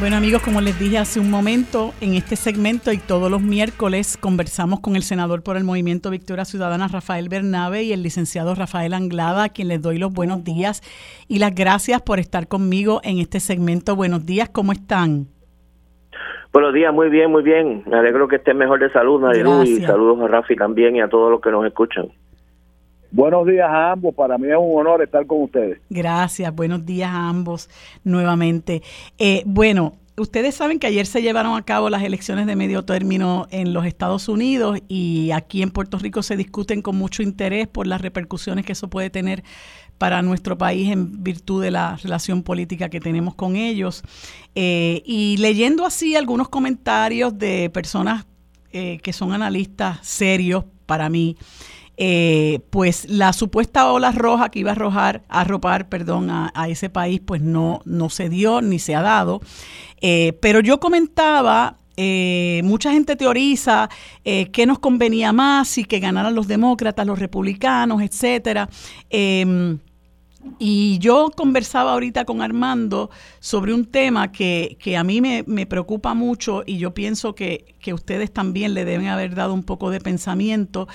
Bueno amigos, como les dije hace un momento, en este segmento y todos los miércoles conversamos con el senador por el Movimiento Victoria Ciudadana, Rafael Bernabe, y el licenciado Rafael Anglada, a quien les doy los buenos días y las gracias por estar conmigo en este segmento. Buenos días, ¿cómo están? Buenos días, muy bien, muy bien. Me alegro que estén mejor de salud, Nadiru, y saludos a Rafi también y a todos los que nos escuchan. Buenos días a ambos, para mí es un honor estar con ustedes. Gracias, buenos días a ambos nuevamente. Eh, bueno, ustedes saben que ayer se llevaron a cabo las elecciones de medio término en los Estados Unidos y aquí en Puerto Rico se discuten con mucho interés por las repercusiones que eso puede tener para nuestro país en virtud de la relación política que tenemos con ellos. Eh, y leyendo así algunos comentarios de personas eh, que son analistas serios para mí, eh, pues la supuesta ola roja que iba a arrojar, a arropar, perdón, a, ese país, pues no, no se dio ni se ha dado. Eh, pero yo comentaba eh, mucha gente teoriza eh, qué nos convenía más, si que ganaran los demócratas, los republicanos, etcétera. Em, y yo conversaba ahorita con Armando sobre un tema que, que a mí me, me, preocupa mucho y yo pienso que, que, ustedes también le deben haber dado un poco de pensamiento,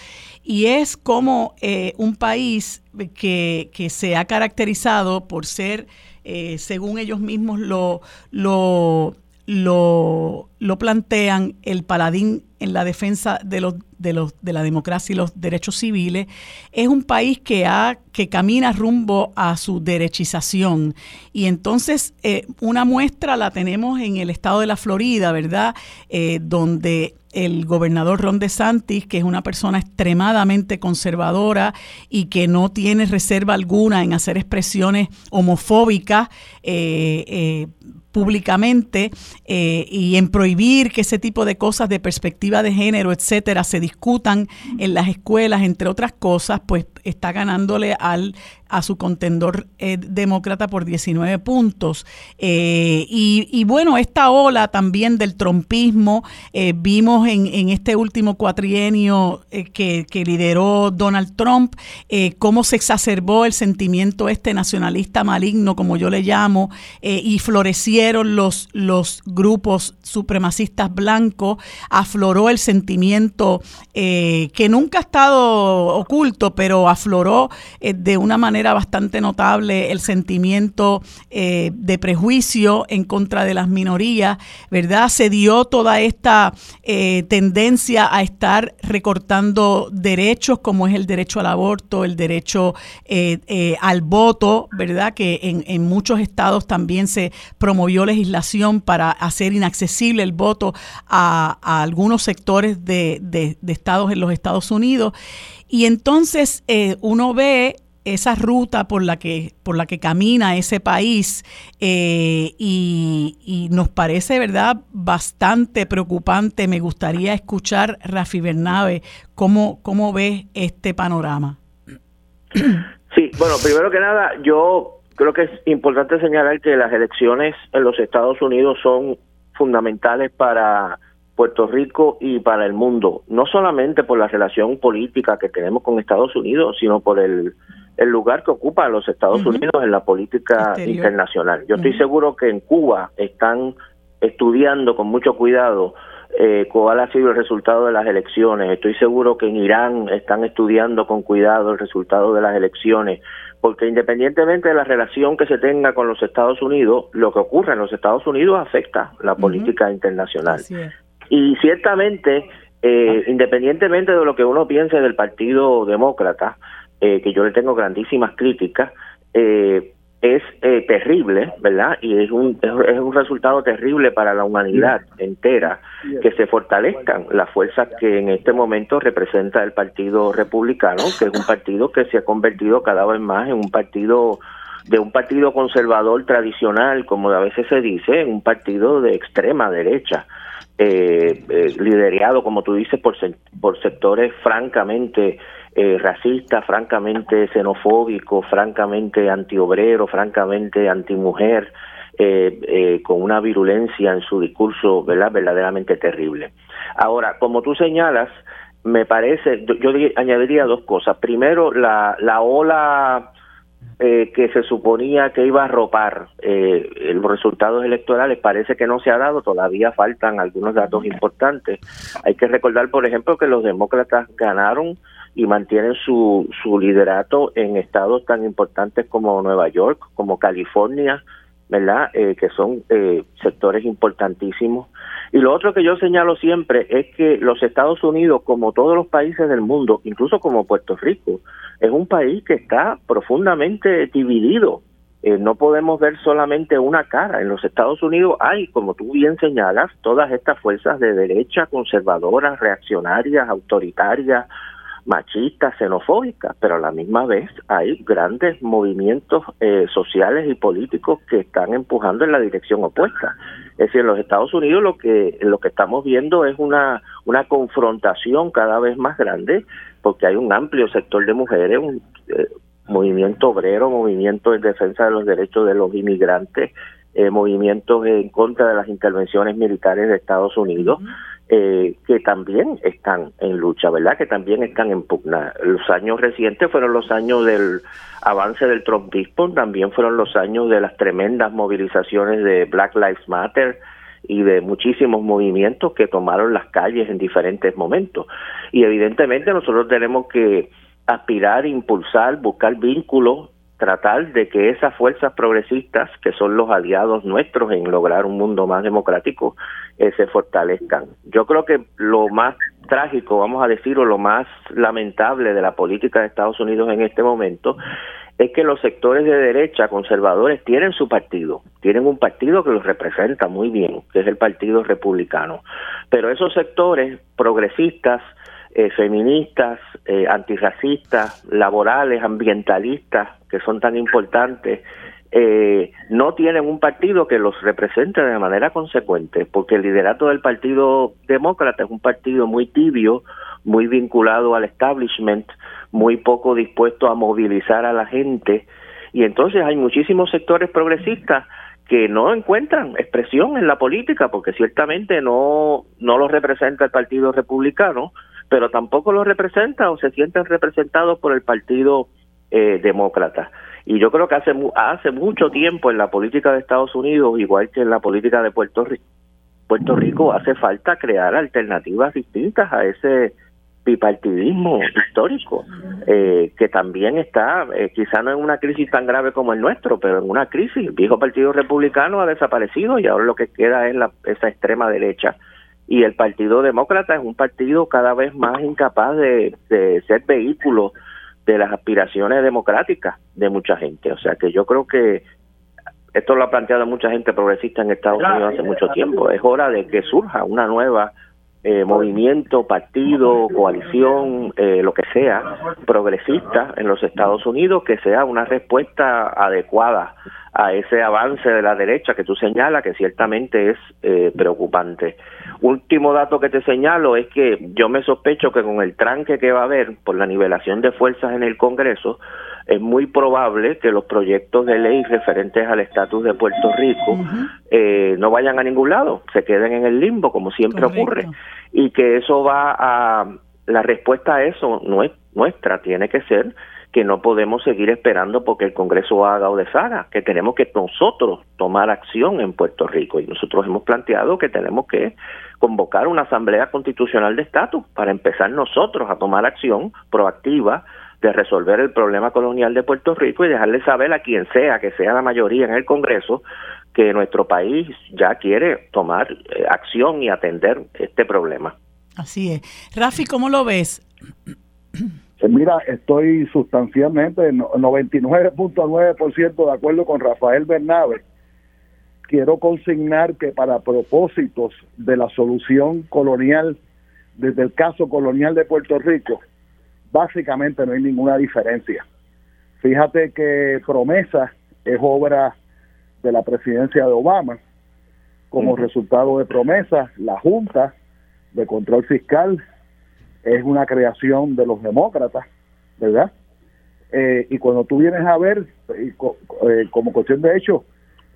y es como eh, un país que, que, se ha caracterizado por ser, eh, según ellos mismos lo, lo lo, lo plantean el paladín en la defensa de los de los de la democracia y los derechos civiles. Es un país que ha que camina rumbo a su derechización. Y entonces eh, una muestra la tenemos en el estado de la Florida verdad eh, donde el gobernador Ron DeSantis, que es una persona extremadamente conservadora y que no tiene reserva alguna en hacer expresiones homofóbicas, eh, públicamente eh, y en prohibir que ese tipo de cosas de perspectiva de género, etcétera, se discutan en las escuelas, entre otras cosas, pues está ganándole al a su contendor eh, demócrata por 19 puntos. Eh, y, bueno, esta ola también del trompismo, vimos en, en, este último cuatrienio que, que, lideró Donald Trump, cómo se exacerbó el sentimiento este nacionalista maligno, como yo le llamo, y florecieron los, grupos supremacistas blancos, afloró el sentimiento que nunca ha estado oculto, pero afloró eh, de una manera bastante notable el sentimiento eh, de prejuicio en contra de las minorías, ¿verdad? Se dio toda esta eh, tendencia a estar recortando derechos como es el derecho al aborto, el derecho al voto, ¿verdad? Que en, en muchos estados también se promovió legislación para hacer inaccesible el voto a, algunos sectores de, de, estados en los Estados Unidos. Y entonces eh, uno ve esa ruta por la que por la que camina ese país eh, y, nos parece verdad bastante preocupante. Me gustaría escuchar Rafi Bernabe cómo cómo ve este panorama. Sí bueno primero que nada yo creo que es importante señalar que las elecciones en los Estados Unidos son fundamentales para Puerto Rico y para el mundo, no solamente por la relación política que tenemos con Estados Unidos, sino por el, el lugar que ocupan los Estados Unidos en la política internacional. Yo estoy seguro que en Cuba están estudiando con mucho cuidado eh, cuál ha sido el resultado de las elecciones. Estoy seguro que en Irán están estudiando con cuidado el resultado de las elecciones, porque independientemente de la relación que se tenga con los Estados Unidos, lo que ocurre en los Estados Unidos afecta la política internacional. Y ciertamente, eh, independientemente de lo que uno piense del Partido Demócrata, eh, que yo le tengo grandísimas críticas, eh, es terrible, ¿verdad? Y es un, es un resultado terrible para la humanidad entera que se fortalezcan las fuerzas que en este momento representa el Partido Republicano, que es un partido que se ha convertido cada vez más en un partido de un partido conservador tradicional, como a veces se dice, en un partido de extrema derecha eh, eh, liderado, como tú dices, por, por sectores francamente eh, racistas, francamente xenofóbicos, francamente antiobreros, francamente antimujer, eh, eh, con una virulencia en su discurso ¿verdad? verdaderamente terrible. Ahora, como tú señalas, me parece, yo añadiría dos cosas. Primero, la, la ola eh, que se suponía que iba a arropar eh, los resultados electorales parece que no se ha dado, todavía faltan algunos datos importantes. Hay que recordar, por ejemplo, que los demócratas ganaron y mantienen su, su liderato en estados tan importantes como Nueva York, como California, ¿verdad? Eh, que son eh, sectores importantísimos. Y lo otro que yo señalo siempre es que los Estados Unidos, como todos los países del mundo, incluso como Puerto Rico, es un país que está profundamente dividido. Eh, no podemos ver solamente una cara. En los Estados Unidos hay, como tú bien señalas, todas estas fuerzas de derecha, conservadoras, reaccionarias, autoritarias, machistas, xenofóbicas, pero a la misma vez hay grandes movimientos eh, sociales y políticos que están empujando en la dirección opuesta. Es decir, en los Estados Unidos lo que lo que estamos viendo es una una confrontación cada vez más grande porque hay un amplio sector de mujeres, un eh, movimiento obrero, movimiento en defensa de los derechos de los inmigrantes, eh, movimientos en contra de las intervenciones militares de Estados Unidos, eh, que también están en lucha, ¿verdad? Que también están en pugna. Los años recientes fueron los años del avance del Trumpismo, también fueron los años de las tremendas movilizaciones de Black Lives Matter y de muchísimos movimientos que tomaron las calles en diferentes momentos. Y evidentemente nosotros tenemos que aspirar, impulsar, buscar vínculos tratar de que esas fuerzas progresistas, que son los aliados nuestros en lograr un mundo más democrático, eh, se fortalezcan. Yo creo que lo más trágico, vamos a decir, o lo más lamentable de la política de Estados Unidos en este momento es que los sectores de derecha conservadores tienen su partido, tienen un partido que los representa muy bien, que es el Partido Republicano. Pero esos sectores progresistas, eh, feministas, eh, antirracistas, laborales, ambientalistas, que son tan importantes, eh, no tienen un partido que los represente de manera consecuente, porque el liderato del Partido Demócrata es un partido muy tibio, muy vinculado al establishment, muy poco dispuesto a movilizar a la gente, y entonces hay muchísimos sectores progresistas que no encuentran expresión en la política porque ciertamente no no los representa el Partido Republicano, pero tampoco los representa o se sienten representados por el Partido eh, Demócrata. Y yo creo que hace hace mucho tiempo en la política de Estados Unidos, igual que en la política de Puerto Rico, Rico hace falta crear alternativas distintas a ese bipartidismo histórico, eh, que también está, eh, quizá no en una crisis tan grave como el nuestro, pero en una crisis. El viejo Partido Republicano ha desaparecido y ahora lo que queda es la, esa extrema derecha. Y el Partido Demócrata es un partido cada vez más incapaz de ser vehículo de las aspiraciones democráticas de mucha gente. O sea que yo creo que esto lo ha planteado mucha gente progresista en Estados Unidos hace mucho tiempo. Es hora de que surja una nueva eh, movimiento, partido, coalición, eh, lo que sea, progresista en los Estados Unidos, que sea una respuesta adecuada a ese avance de la derecha que tú señalas, que ciertamente es eh, preocupante. Último dato que te señalo es que yo me sospecho que con el tranque que va a haber por la nivelación de fuerzas en el Congreso, es muy probable que los proyectos de ley referentes al estatus de Puerto Rico eh, no vayan a ningún lado, se queden en el limbo, como siempre ocurre, y que eso va a, la respuesta a eso no es nuestra, tiene que ser que no podemos seguir esperando porque el Congreso haga o deshaga, que tenemos que nosotros tomar acción en Puerto Rico. Y nosotros hemos planteado que tenemos que convocar una asamblea constitucional de estatus para empezar nosotros a tomar acción proactiva de resolver el problema colonial de Puerto Rico y dejarle saber a quien sea, que sea la mayoría en el Congreso, que nuestro país ya quiere tomar eh, acción y atender este problema. Así es. Rafi, ¿cómo lo ves? Pues mira, estoy sustancialmente 99.9% de acuerdo con Rafael Bernabe. Quiero consignar que para propósitos de la solución colonial, desde el caso colonial de Puerto Rico, básicamente no hay ninguna diferencia. Fíjate que Promesa es obra de la presidencia de Obama. Como resultado de Promesa, la Junta de Control Fiscal es una creación de los demócratas, ¿verdad? Eh, y cuando tú vienes a ver, eh, como cuestión de hecho,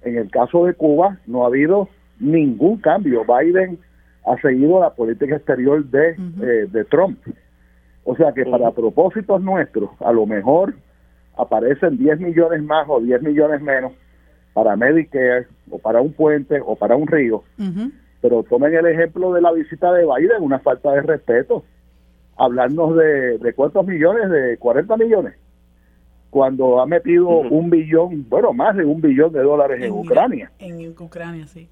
en el caso de Cuba no ha habido ningún cambio. Biden ha seguido la política exterior de, eh, de Trump. O sea que para propósitos nuestros, a lo mejor aparecen 10 millones más o 10 millones menos para Medicare o para un puente o para un río. Pero tomen el ejemplo de la visita de Biden, una falta de respeto. Hablarnos de, de cuántos millones, de 40 millones, cuando ha metido un billón, bueno, más de un billón de dólares en, Ucrania. En Ucrania, sí.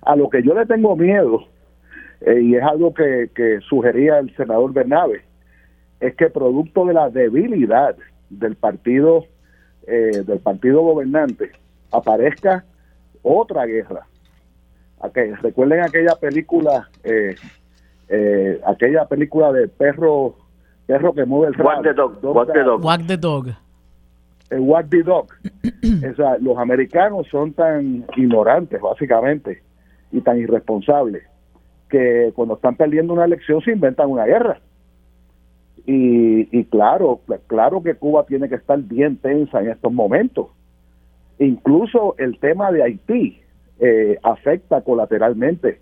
A lo que yo le tengo miedo, eh, y es algo que, que sugería el senador Bernabe, es que producto de la debilidad del partido eh, del partido gobernante aparezca otra guerra. recuerden aquella película eh, eh, aquella película de perro perro que mueve el Walk the dog, walk the dog. Walk the dog. El walk the dog. los americanos son tan ignorantes básicamente y tan irresponsables que cuando están perdiendo una elección se inventan una guerra y, claro, claro que Cuba tiene que estar bien tensa en estos momentos. Incluso el tema de Haití eh, afecta colateralmente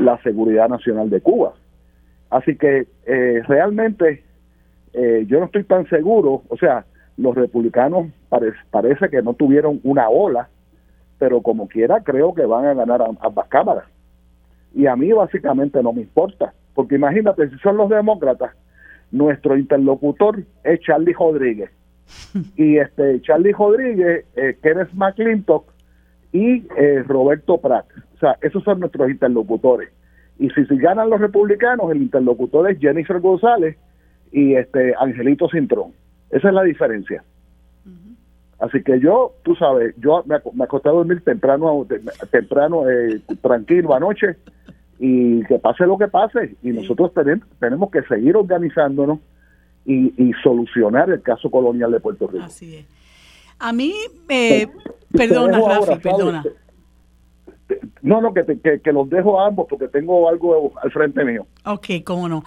la seguridad nacional de Cuba. Así que eh, realmente eh, yo no estoy tan seguro, o sea, los republicanos parece que no tuvieron una ola, pero como quiera creo que van a ganar ambas cámaras. Y a mí básicamente no me importa, porque imagínate, si son los demócratas, nuestro interlocutor es Charlie Rodríguez. y este Charlie Rodríguez, eh, Kenneth McClintock y eh, Roberto Pratt. O sea, esos son nuestros interlocutores. Y si, si ganan los republicanos, el interlocutor es Jennifer González y este Angelito Cintrón. Esa es la diferencia. Así que yo, tú sabes, yo me, me acosté a dormir temprano, temprano eh, tranquilo anoche y que pase lo que pase. Y nosotros tenemos, que seguir organizándonos y, solucionar el caso colonial de Puerto Rico. Así es. A mí, eh, perdona, Rafi, perdona. No, no, que, que, los dejo a ambos porque tengo algo al frente mío. Ok, cómo no.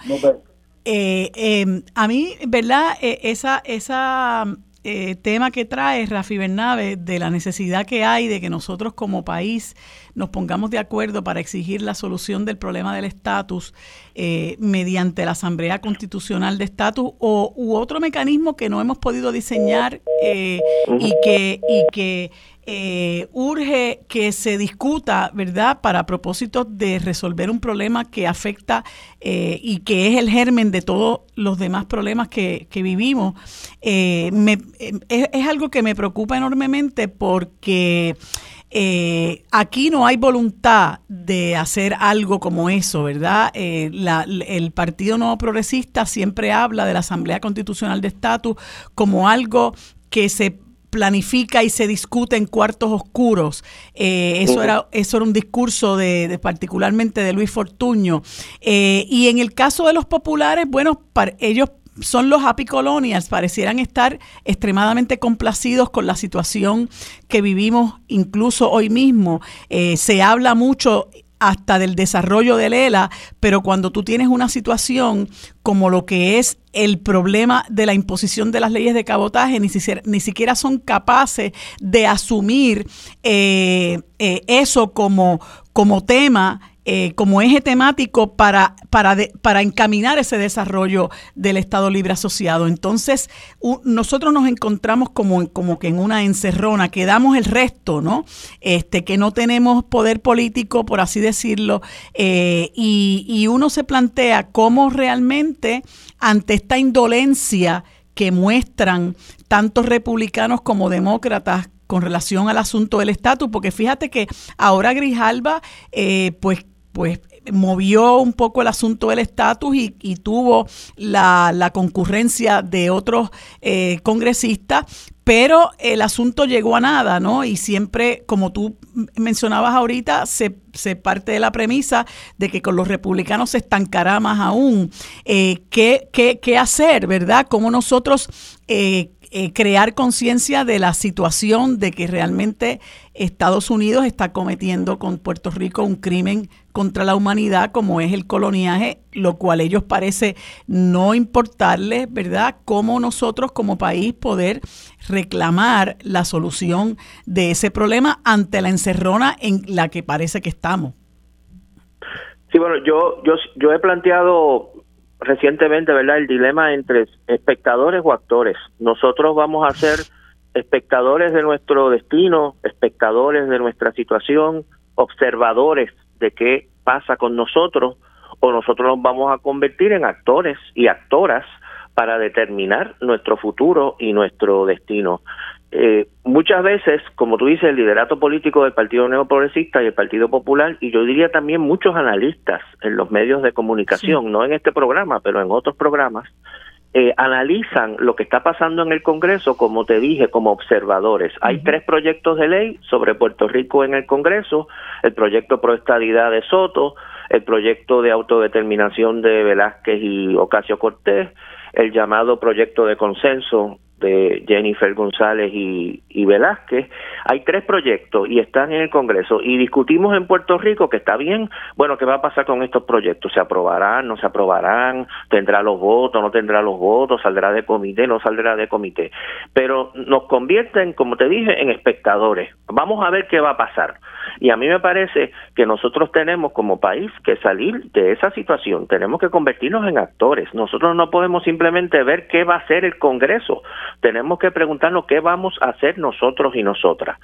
eh, em, a mí, ¿verdad? E, esa, esa eh, tema que trae Rafi Bernabe de la necesidad que hay de que nosotros como país nos pongamos de acuerdo para exigir la solución del problema del estatus eh, mediante la Asamblea Constitucional de Estatus o u otro mecanismo que no hemos podido diseñar eh, y que, y que eh, urge que se discuta, ¿verdad?, para propósitos de resolver un problema que afecta eh, y que es el germen de todos los demás problemas que, que vivimos. Eh, es, algo que me preocupa enormemente porque aquí no hay voluntad de hacer algo como eso, ¿verdad? el Partido Nuevo Progresista siempre habla de la Asamblea Constitucional de Estatus como algo que se planifica y se discute en cuartos oscuros. Eh, eso, era, eso era un discurso de, particularmente de Luis Fortuño. Eh, y en el caso de los populares, bueno, para, ellos son los happy colonials, parecieran estar extremadamente complacidos con la situación que vivimos incluso hoy mismo. Eh, se habla mucho hasta del desarrollo del ELA, pero cuando tú tienes una situación como lo que es el problema de la imposición de las leyes de cabotaje, ni siquiera, ni siquiera son capaces de asumir eh, eh, eso como, como tema eh, como eje temático para, para, para encaminar ese desarrollo del Estado Libre Asociado. Entonces, nosotros nos encontramos como, como que en una encerrona, que damos el resto, ¿no? Este, que no tenemos poder político, por así decirlo, eh, y, y uno se plantea cómo realmente ante esta indolencia que muestran tantos republicanos como demócratas con relación al asunto del estatus, porque fíjate que ahora Grijalba, eh, pues pues movió un poco el asunto del estatus y, tuvo la, concurrencia de otros eh, congresistas, pero el asunto llegó a nada, ¿no? Y siempre, como tú mencionabas ahorita, se, parte de la premisa de que con los republicanos se estancará más aún. Eh, ¿qué, qué, hacer, verdad? ¿Cómo nosotros eh, crear conciencia de la situación de que realmente Estados Unidos está cometiendo con Puerto Rico un crimen contra la humanidad como es el coloniaje, lo cual ellos parece no importarles, ¿verdad? Cómo nosotros como país poder reclamar la solución de ese problema ante la encerrona en la que parece que estamos. Sí, bueno, yo, yo, yo he planteado recientemente, ¿verdad? El dilema entre espectadores o actores. Nosotros vamos a ser espectadores de nuestro destino, espectadores de nuestra situación, observadores de qué pasa con nosotros, o nosotros nos vamos a convertir en actores y actoras para determinar nuestro futuro y nuestro destino. Eh, muchas veces, como tú dices, el liderato político del Partido Neoprogresista y el Partido Popular, y yo diría también muchos analistas en los medios de comunicación, no en este programa, pero en otros programas, eh, analizan lo que está pasando en el Congreso, como te dije, como observadores. Hay tres proyectos de ley sobre Puerto Rico en el Congreso, el proyecto pro estadidad de Soto, el proyecto de autodeterminación de Velázquez y Ocasio Cortés, el llamado proyecto de consenso de Jennifer González y, Velázquez. Hay tres proyectos y están en el Congreso y discutimos en Puerto Rico que está bien. Bueno, ¿qué va a pasar con estos proyectos? ¿Se aprobarán? ¿No se aprobarán? ¿Tendrá los votos? ¿No tendrá los votos? ¿Saldrá de comité? ¿No saldrá de comité? Pero nos convierten, como te dije, en espectadores. Vamos a ver qué va a pasar. Y a mí me parece que nosotros tenemos como país que salir de esa situación. Tenemos que convertirnos en actores. Nosotros no podemos simplemente ver qué va a hacer el Congreso tenemos que preguntarnos qué vamos a hacer nosotros y nosotras.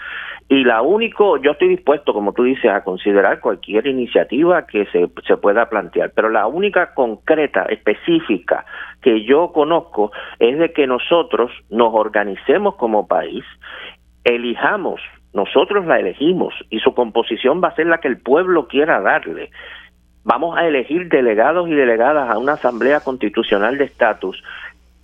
Y la único, yo estoy dispuesto, como tú dices, a considerar cualquier iniciativa que se, se pueda plantear, pero la única concreta, específica que yo conozco es de que nosotros nos organicemos como país, elijamos nosotros la elegimos y su composición va a ser la que el pueblo quiera darle. Vamos a elegir delegados y delegadas a una asamblea constitucional de estatus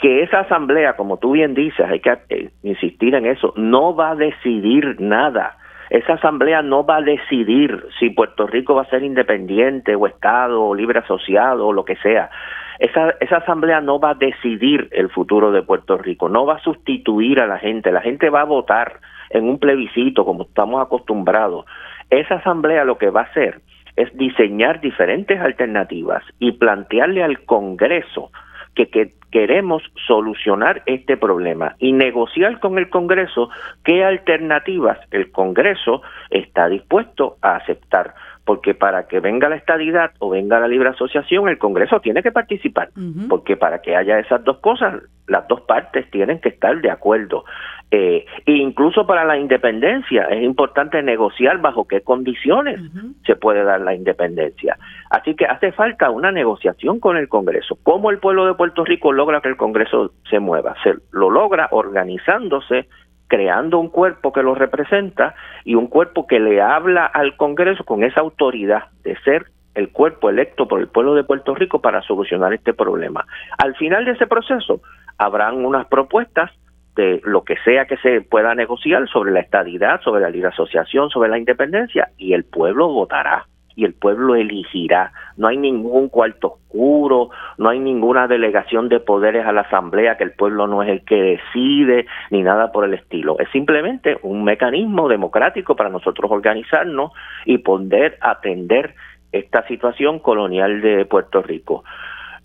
que esa asamblea, como tú bien dices, hay que eh, insistir en eso, no va a decidir nada. Esa asamblea no va a decidir si Puerto Rico va a ser independiente o Estado o libre asociado o lo que sea. Esa, esa asamblea no va a decidir el futuro de Puerto Rico, no va a sustituir a la gente, la gente va a votar en un plebiscito como estamos acostumbrados. Esa asamblea lo que va a hacer es diseñar diferentes alternativas y plantearle al Congreso que, que, queremos solucionar este problema y negociar con el Congreso qué alternativas el Congreso está dispuesto a aceptar porque para que venga la estadidad o venga la libre asociación, el Congreso tiene que participar, porque para que haya esas dos cosas, las dos partes tienen que estar de acuerdo. Eh, e incluso para la independencia es importante negociar bajo qué condiciones se puede dar la independencia. Así que hace falta una negociación con el Congreso. ¿Cómo el pueblo de Puerto Rico logra que el Congreso se mueva? Se lo logra organizándose creando un cuerpo que lo representa y un cuerpo que le habla al Congreso con esa autoridad de ser el cuerpo electo por el pueblo de Puerto Rico para solucionar este problema. Al final de ese proceso habrán unas propuestas de lo que sea que se pueda negociar sobre la estadidad, sobre la libre asociación, sobre la independencia y el pueblo votará y el pueblo elegirá. No hay ningún cuarto oscuro, no hay ninguna delegación de poderes a la asamblea que el pueblo no es el que decide, ni nada por el estilo. Es simplemente un mecanismo democrático para nosotros organizarnos y poder atender esta situación colonial de Puerto Rico.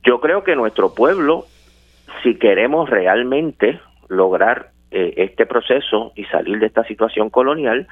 Yo creo que nuestro pueblo, si queremos realmente lograr eh, este proceso y salir de esta situación colonial,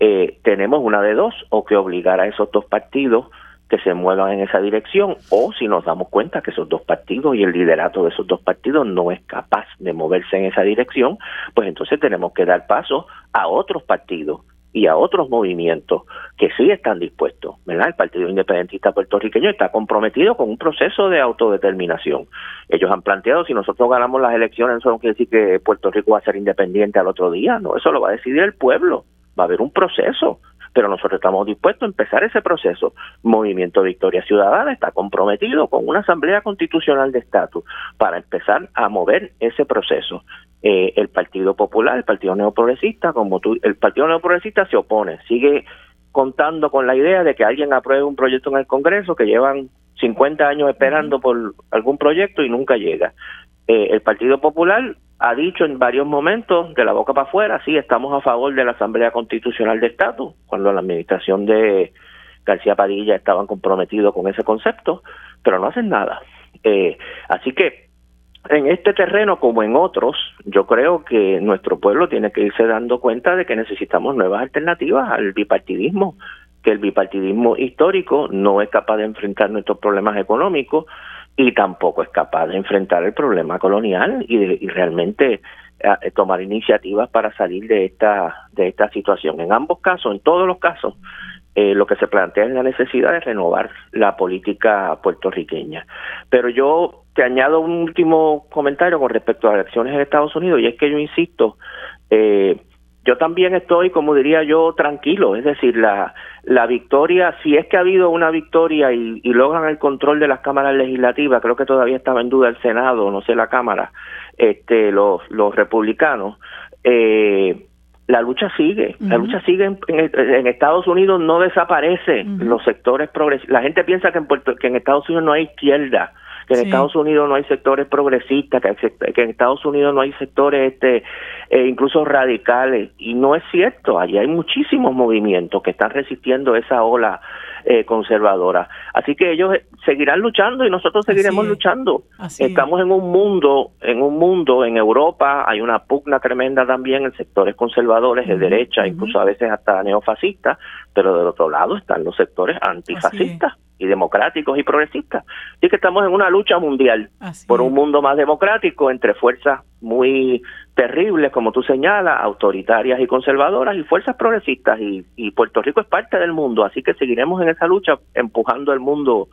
eh, tenemos una de dos, o que obligar a esos dos partidos que se muevan en esa dirección, o si nos damos cuenta que esos dos partidos y el liderato de esos dos partidos no es capaz de moverse en esa dirección, pues entonces tenemos que dar paso a otros partidos y a otros movimientos que sí están dispuestos, ¿verdad? El Partido Independentista Puertorriqueño está comprometido con un proceso de autodeterminación. Ellos han planteado, si nosotros ganamos las elecciones, eso no quiere decir que Puerto Rico va a ser independiente al otro día, no, eso lo va a decidir el pueblo va a haber un proceso, pero nosotros estamos dispuestos a empezar ese proceso. Movimiento Victoria Ciudadana está comprometido con una asamblea constitucional de estatus para empezar a mover ese proceso. Eh, el Partido Popular, el Partido Neoprogresista, como tú, el Partido Neoprogresista se opone, sigue contando con la idea de que alguien apruebe un proyecto en el Congreso que llevan 50 años esperando por algún proyecto y nunca llega. Eh, el Partido Popular ha dicho en varios momentos, de la boca para afuera, sí, estamos a favor de la Asamblea Constitucional de Estatus, cuando la administración de García Padilla estaban comprometidos con ese concepto, pero no hacen nada. Eh, así que en este terreno, como en otros, yo creo que nuestro pueblo tiene que irse dando cuenta de que necesitamos nuevas alternativas al bipartidismo, que el bipartidismo histórico no es capaz de enfrentar nuestros problemas económicos, y tampoco es capaz de enfrentar el problema colonial y, realmente eh, tomar iniciativas para salir de esta de esta situación. En ambos casos, en todos los casos, eh, lo que se plantea es la necesidad de renovar la política puertorriqueña. Pero yo te añado un último comentario con respecto a las elecciones en Estados Unidos y es que yo insisto, eh, yo también estoy, como diría yo, tranquilo. Es decir, la, la victoria, si es que ha habido una victoria y, logran el control de las cámaras legislativas, creo que todavía estaba en duda el Senado, no sé la Cámara, este, los, los republicanos, eh, la lucha sigue, la lucha sigue en, Estados Unidos, no desaparece los sectores progresistas. La gente piensa que en, Puerto, que en Estados Unidos no hay izquierda que en Estados Unidos no hay sectores progresistas, que, en Estados Unidos no hay sectores este eh, incluso radicales. Y no es cierto, allí hay muchísimos movimientos que están resistiendo esa ola eh, conservadora. Así que ellos eh, seguirán luchando y nosotros seguiremos luchando. Estamos en un mundo, en un mundo en Europa hay una pugna tremenda también en sectores conservadores de derecha, incluso a veces hasta neofascistas, pero del otro lado están los sectores antifascistas y democráticos y progresistas. Así que estamos en una lucha mundial por un mundo más democrático entre fuerzas muy terribles, como tú señalas, autoritarias y conservadoras y fuerzas progresistas. Y, y Puerto Rico es parte del mundo, así que seguiremos en esa lucha empujando el mundo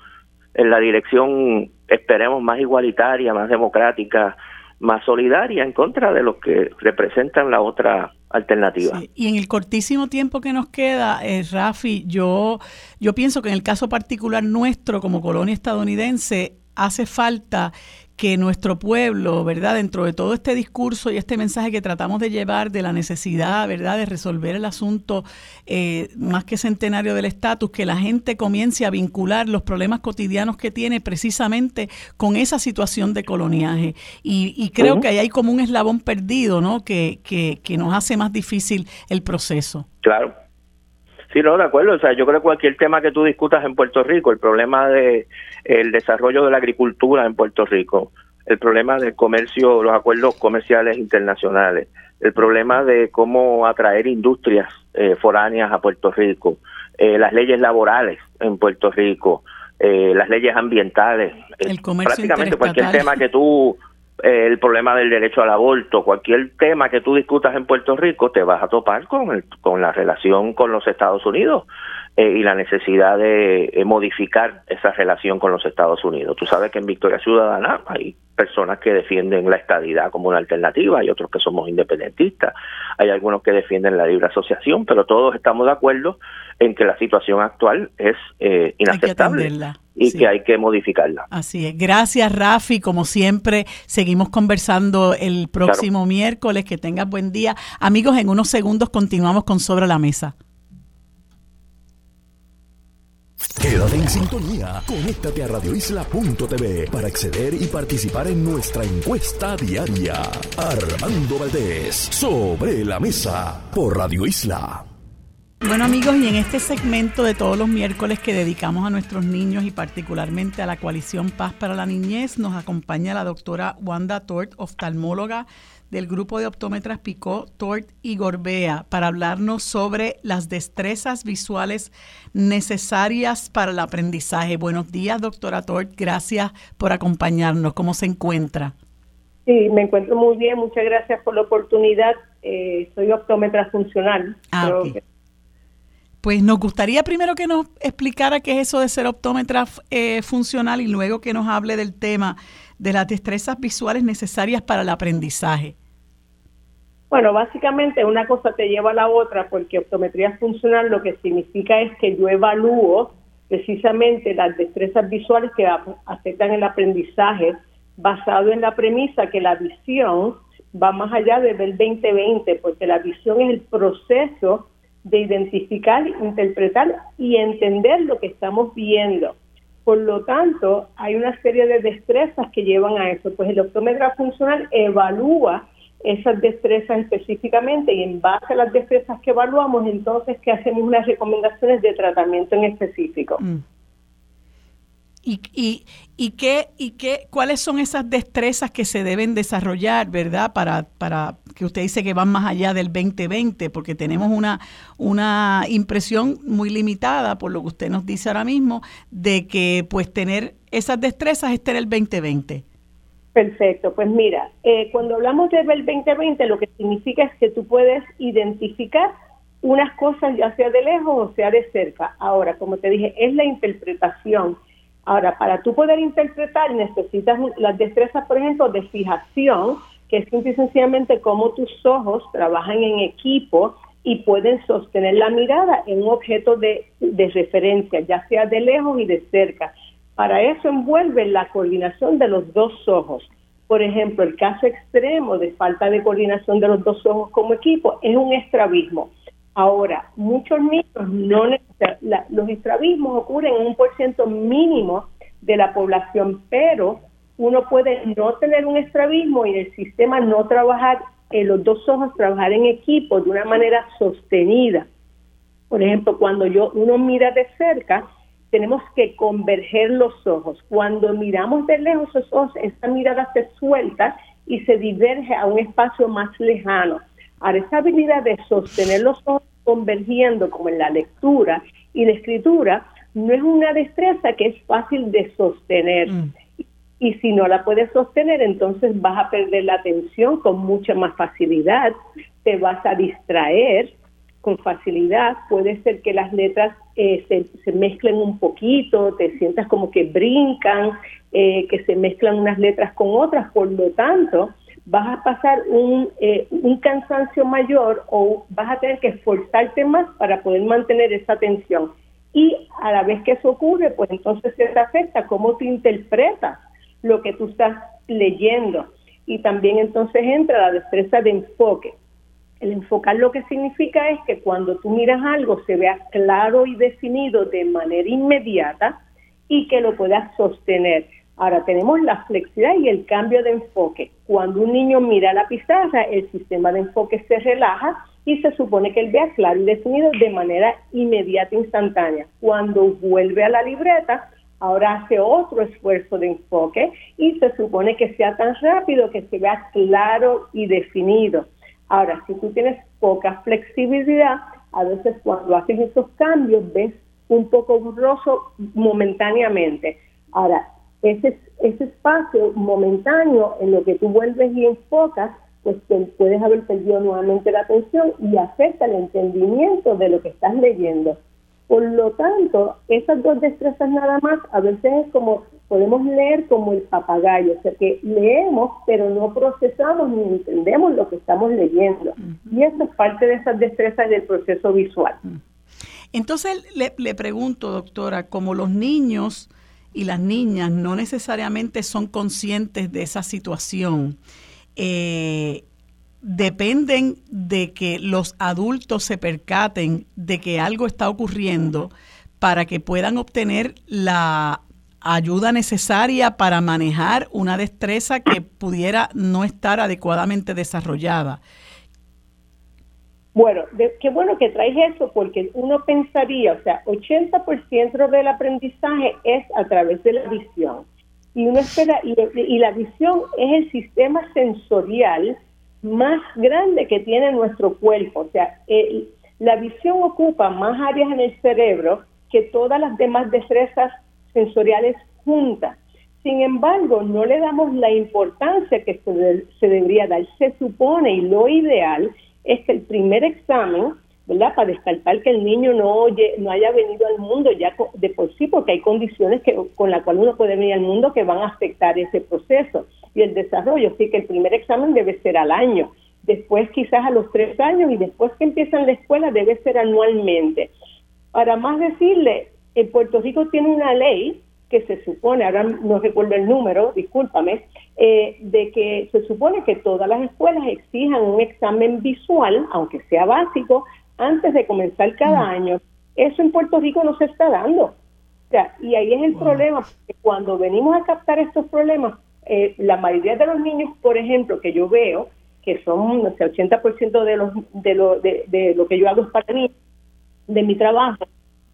en la dirección, esperemos, más igualitaria, más democrática, más solidaria en contra de los que representan la otra alternativa. Y en el cortísimo tiempo que nos queda, eh, Rafi, yo, yo pienso que en el caso particular nuestro como colonia estadounidense hace falta que nuestro pueblo, ¿verdad? Dentro de todo este discurso y este mensaje que tratamos de llevar de la necesidad, ¿verdad?, de resolver el asunto eh, más que centenario del estatus, que la gente comience a vincular los problemas cotidianos que tiene precisamente con esa situación de coloniaje. Y, creo que ahí hay como un eslabón perdido, ¿no?, que, que, que nos hace más difícil el proceso. Claro, Sí, no, de acuerdo. O sea, yo creo que cualquier tema que tú discutas en Puerto Rico, el problema de el desarrollo de la agricultura en Puerto Rico, el problema del comercio, los acuerdos comerciales internacionales, el problema de cómo atraer industrias eh, foráneas a Puerto Rico, eh, las leyes laborales en Puerto Rico, eh, las leyes ambientales, el comercio prácticamente cualquier tema que tú el problema del derecho al aborto, cualquier tema que tú discutas en Puerto Rico, te vas a topar con, el, con la relación con los Estados Unidos eh, y la necesidad de eh, modificar esa relación con los Estados Unidos. Tú sabes que en Victoria Ciudadana hay personas que defienden la estadidad como una alternativa, hay otros que somos independentistas, hay algunos que defienden la libre asociación, pero todos estamos de acuerdo en que la situación actual es eh, inaceptable y que hay que modificarla. Así es. Gracias, Rafi. Como siempre, seguimos conversando el próximo miércoles. Que tengas buen día. Amigos, en unos segundos continuamos con Sobre la Mesa. Quédate en sintonía. Conéctate a radioisla.tv para acceder y participar en nuestra encuesta diaria. Armando Valdés, sobre la mesa, por Radio Isla. Bueno amigos, y en este segmento de todos los miércoles que dedicamos a nuestros niños y particularmente a la coalición Paz para la Niñez, nos acompaña la doctora Wanda Tort, oftalmóloga del grupo de optómetras Picó, Tort y Gorbea para hablarnos sobre las destrezas visuales necesarias para el aprendizaje. Buenos días, doctora Tort. Gracias por acompañarnos. ¿Cómo se encuentra? Sí, me encuentro muy bien. Muchas gracias por la oportunidad. Eh, soy optómetra funcional. Ah, Pues nos gustaría primero que nos explicara qué es eso de ser optómetra eh, funcional y luego que nos hable del tema de las destrezas visuales necesarias para el aprendizaje. Bueno, básicamente una cosa te lleva a la otra porque optometría funcional lo que significa es que yo evalúo precisamente las destrezas visuales que afectan el aprendizaje basado en la premisa que la visión va más allá del 2020, porque la visión es el proceso de identificar, interpretar y entender lo que estamos viendo. Por lo tanto, hay una serie de destrezas que llevan a eso. Pues el optómetra funcional evalúa esas destrezas específicamente y en base a las destrezas que evaluamos, entonces que hacemos unas recomendaciones de tratamiento en específico. Mm. ¿Y, y, y, qué, y qué, cuáles son esas destrezas que se deben desarrollar, verdad? Para, para que usted dice que van más allá del 2020, porque tenemos una, una impresión muy limitada, por lo que usted nos dice ahora mismo, de que pues tener esas destrezas es tener el 2020. Perfecto, pues mira, eh, cuando hablamos del 2020 lo que significa es que tú puedes identificar unas cosas ya sea de lejos o sea de cerca. Ahora, como te dije, es la interpretación. Ahora, para tú poder interpretar necesitas las destrezas, por ejemplo, de fijación, que es simple y sencillamente cómo tus ojos trabajan en equipo y pueden sostener la mirada en un objeto de, de referencia, ya sea de lejos y de cerca. Para eso envuelve la coordinación de los dos ojos. Por ejemplo, el caso extremo de falta de coordinación de los dos ojos como equipo es un estrabismo. Ahora, muchos niños no los estrabismos ocurren en un porcentaje mínimo de la población, pero uno puede no tener un estrabismo y el sistema no trabajar en los dos ojos, trabajar en equipo de una manera sostenida. Por ejemplo, cuando yo uno mira de cerca, tenemos que converger los ojos. Cuando miramos de lejos los ojos, esta mirada se suelta y se diverge a un espacio más lejano. Ahora, esa habilidad de sostener los ojos convergiendo, como en la lectura y la escritura, no es una destreza que es fácil de sostener. Mm. y si no la puedes sostener, entonces vas a perder la atención con mucha más facilidad, te vas a distraer con facilidad, puede ser que las letras eh, se, se, mezclen un poquito, te sientas como que brincan, eh, que se mezclan unas letras con otras, por lo tanto, vas a pasar un, eh, un cansancio mayor o vas a tener que esforzarte más para poder mantener esa atención. Y a la vez que eso ocurre, pues entonces se te afecta cómo tú interpretas lo que tú estás leyendo. Y también entonces entra la destreza de enfoque. El enfocar lo que significa es que cuando tú miras algo se vea claro y definido de manera inmediata y que lo puedas sostener. Ahora tenemos la flexibilidad y el cambio de enfoque. Cuando un niño mira la pizarra, el sistema de enfoque se relaja y se supone que él vea claro y definido de manera inmediata, instantánea. Cuando vuelve a la libreta, ahora hace otro esfuerzo de enfoque y se supone que sea tan rápido que se vea claro y definido. Ahora, si tú tienes poca flexibilidad, a veces cuando haces esos cambios ves un poco borroso momentáneamente. Ahora, ese, ese espacio momentáneo en lo que tú vuelves y enfocas, pues te puedes haber perdido nuevamente la atención y afecta el entendimiento de lo que estás leyendo. Por lo tanto, esas dos destrezas nada más, a veces es como, podemos leer como el papagayo, o sea que leemos, pero no procesamos ni entendemos lo que estamos leyendo. Y eso es parte de esas destrezas del proceso visual. Entonces le, le pregunto, doctora, como los niños y las niñas no necesariamente son conscientes de esa situación, eh, dependen de que los adultos se percaten de que algo está ocurriendo para que puedan obtener la ayuda necesaria para manejar una destreza que pudiera no estar adecuadamente desarrollada. Bueno, qué bueno que traes eso porque uno pensaría, o sea, 80% del aprendizaje es a través de la visión. Y uno espera, y, y la visión es el sistema sensorial más grande que tiene nuestro cuerpo. O sea, la visión ocupa más áreas en el cerebro que todas las demás destrezas sensoriales juntas. Sin embargo, no le damos la importancia que se, se, debería dar. Se supone, y lo ideal, es que el primer examen, ¿verdad? Para descartar que el niño no, oye, no haya venido al mundo ya de por sí, porque hay condiciones que, con las cuales uno puede venir al mundo que van a afectar ese proceso y el desarrollo. Así que el primer examen debe ser al año, después quizás a los tres años y después que empiezan la escuela debe ser anualmente. Para más decirle, en Puerto Rico tiene una ley que se supone, ahora no recuerdo el número, discúlpame, eh, de que se supone que todas las escuelas exijan un examen visual, aunque sea básico, antes de comenzar cada mm. año. Eso en Puerto Rico no se está dando. O sea, y ahí es el problema, porque cuando venimos a captar estos problemas, eh, la mayoría de los niños, por ejemplo, que yo veo, que son no sé, 80% de, los, de, lo, de, lo que yo hago es para mí, de mi trabajo,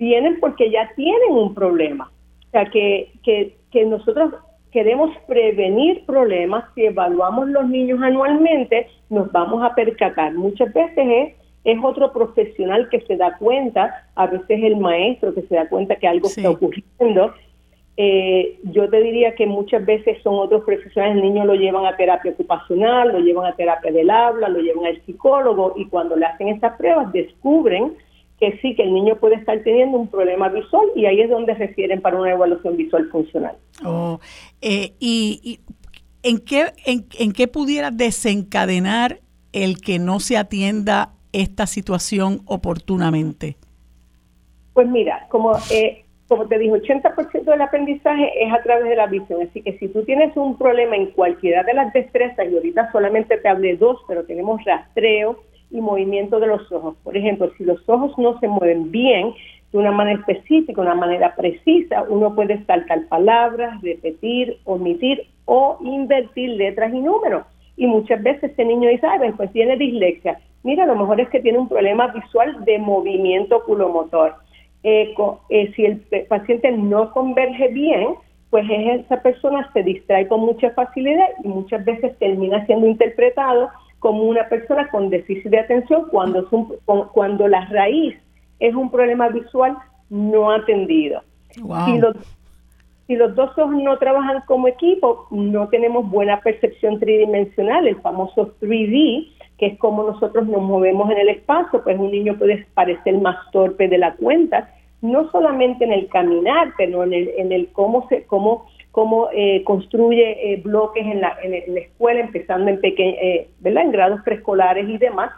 vienen porque ya tienen un problema. O sea, que, que, que nosotros queremos prevenir problemas, si evaluamos los niños anualmente, nos vamos a percatar. Muchas veces es, es otro profesional que se da cuenta, a veces el maestro que se da cuenta que algo está ocurriendo, eh, yo te diría que muchas veces son otros profesionales, el niño lo llevan a terapia ocupacional, lo llevan a terapia del habla, lo llevan al psicólogo y cuando le hacen estas pruebas descubren que sí, que el niño puede estar teniendo un problema visual y ahí es donde refieren para una evaluación visual funcional. Oh, eh, y, ¿en, qué, en, en qué pudiera desencadenar el que no se atienda esta situación oportunamente? Pues mira, como eh, como te dije, 80% del aprendizaje es a través de la visión. Así que si tú tienes un problema en cualquiera de las destrezas, y ahorita solamente te hablé dos, pero tenemos rastreo y movimiento de los ojos. Por ejemplo, si los ojos no se mueven bien, de una manera específica, una manera precisa, uno puede saltar palabras, repetir, omitir o invertir letras y números. Y muchas veces este niño dice, ay, pues tiene dislexia. Mira, a lo mejor es que tiene un problema visual de movimiento oculomotor eh, si el paciente no converge bien, pues esa persona se distrae con mucha facilidad y muchas veces termina siendo interpretado como una persona con déficit de atención cuando, es un, cuando la raíz es un problema visual no atendido. Si, Si los dos ojos no trabajan como equipo, no tenemos buena percepción tridimensional, el famoso 3D, que es como nosotros nos movemos en el espacio, pues un niño puede parecer más torpe de la cuenta, no solamente en el caminar, pero en el, en el cómo se, cómo, cómo eh, construye eh, bloques en la, en, la escuela, empezando en peque eh, ¿verdad? en grados preescolares y demás.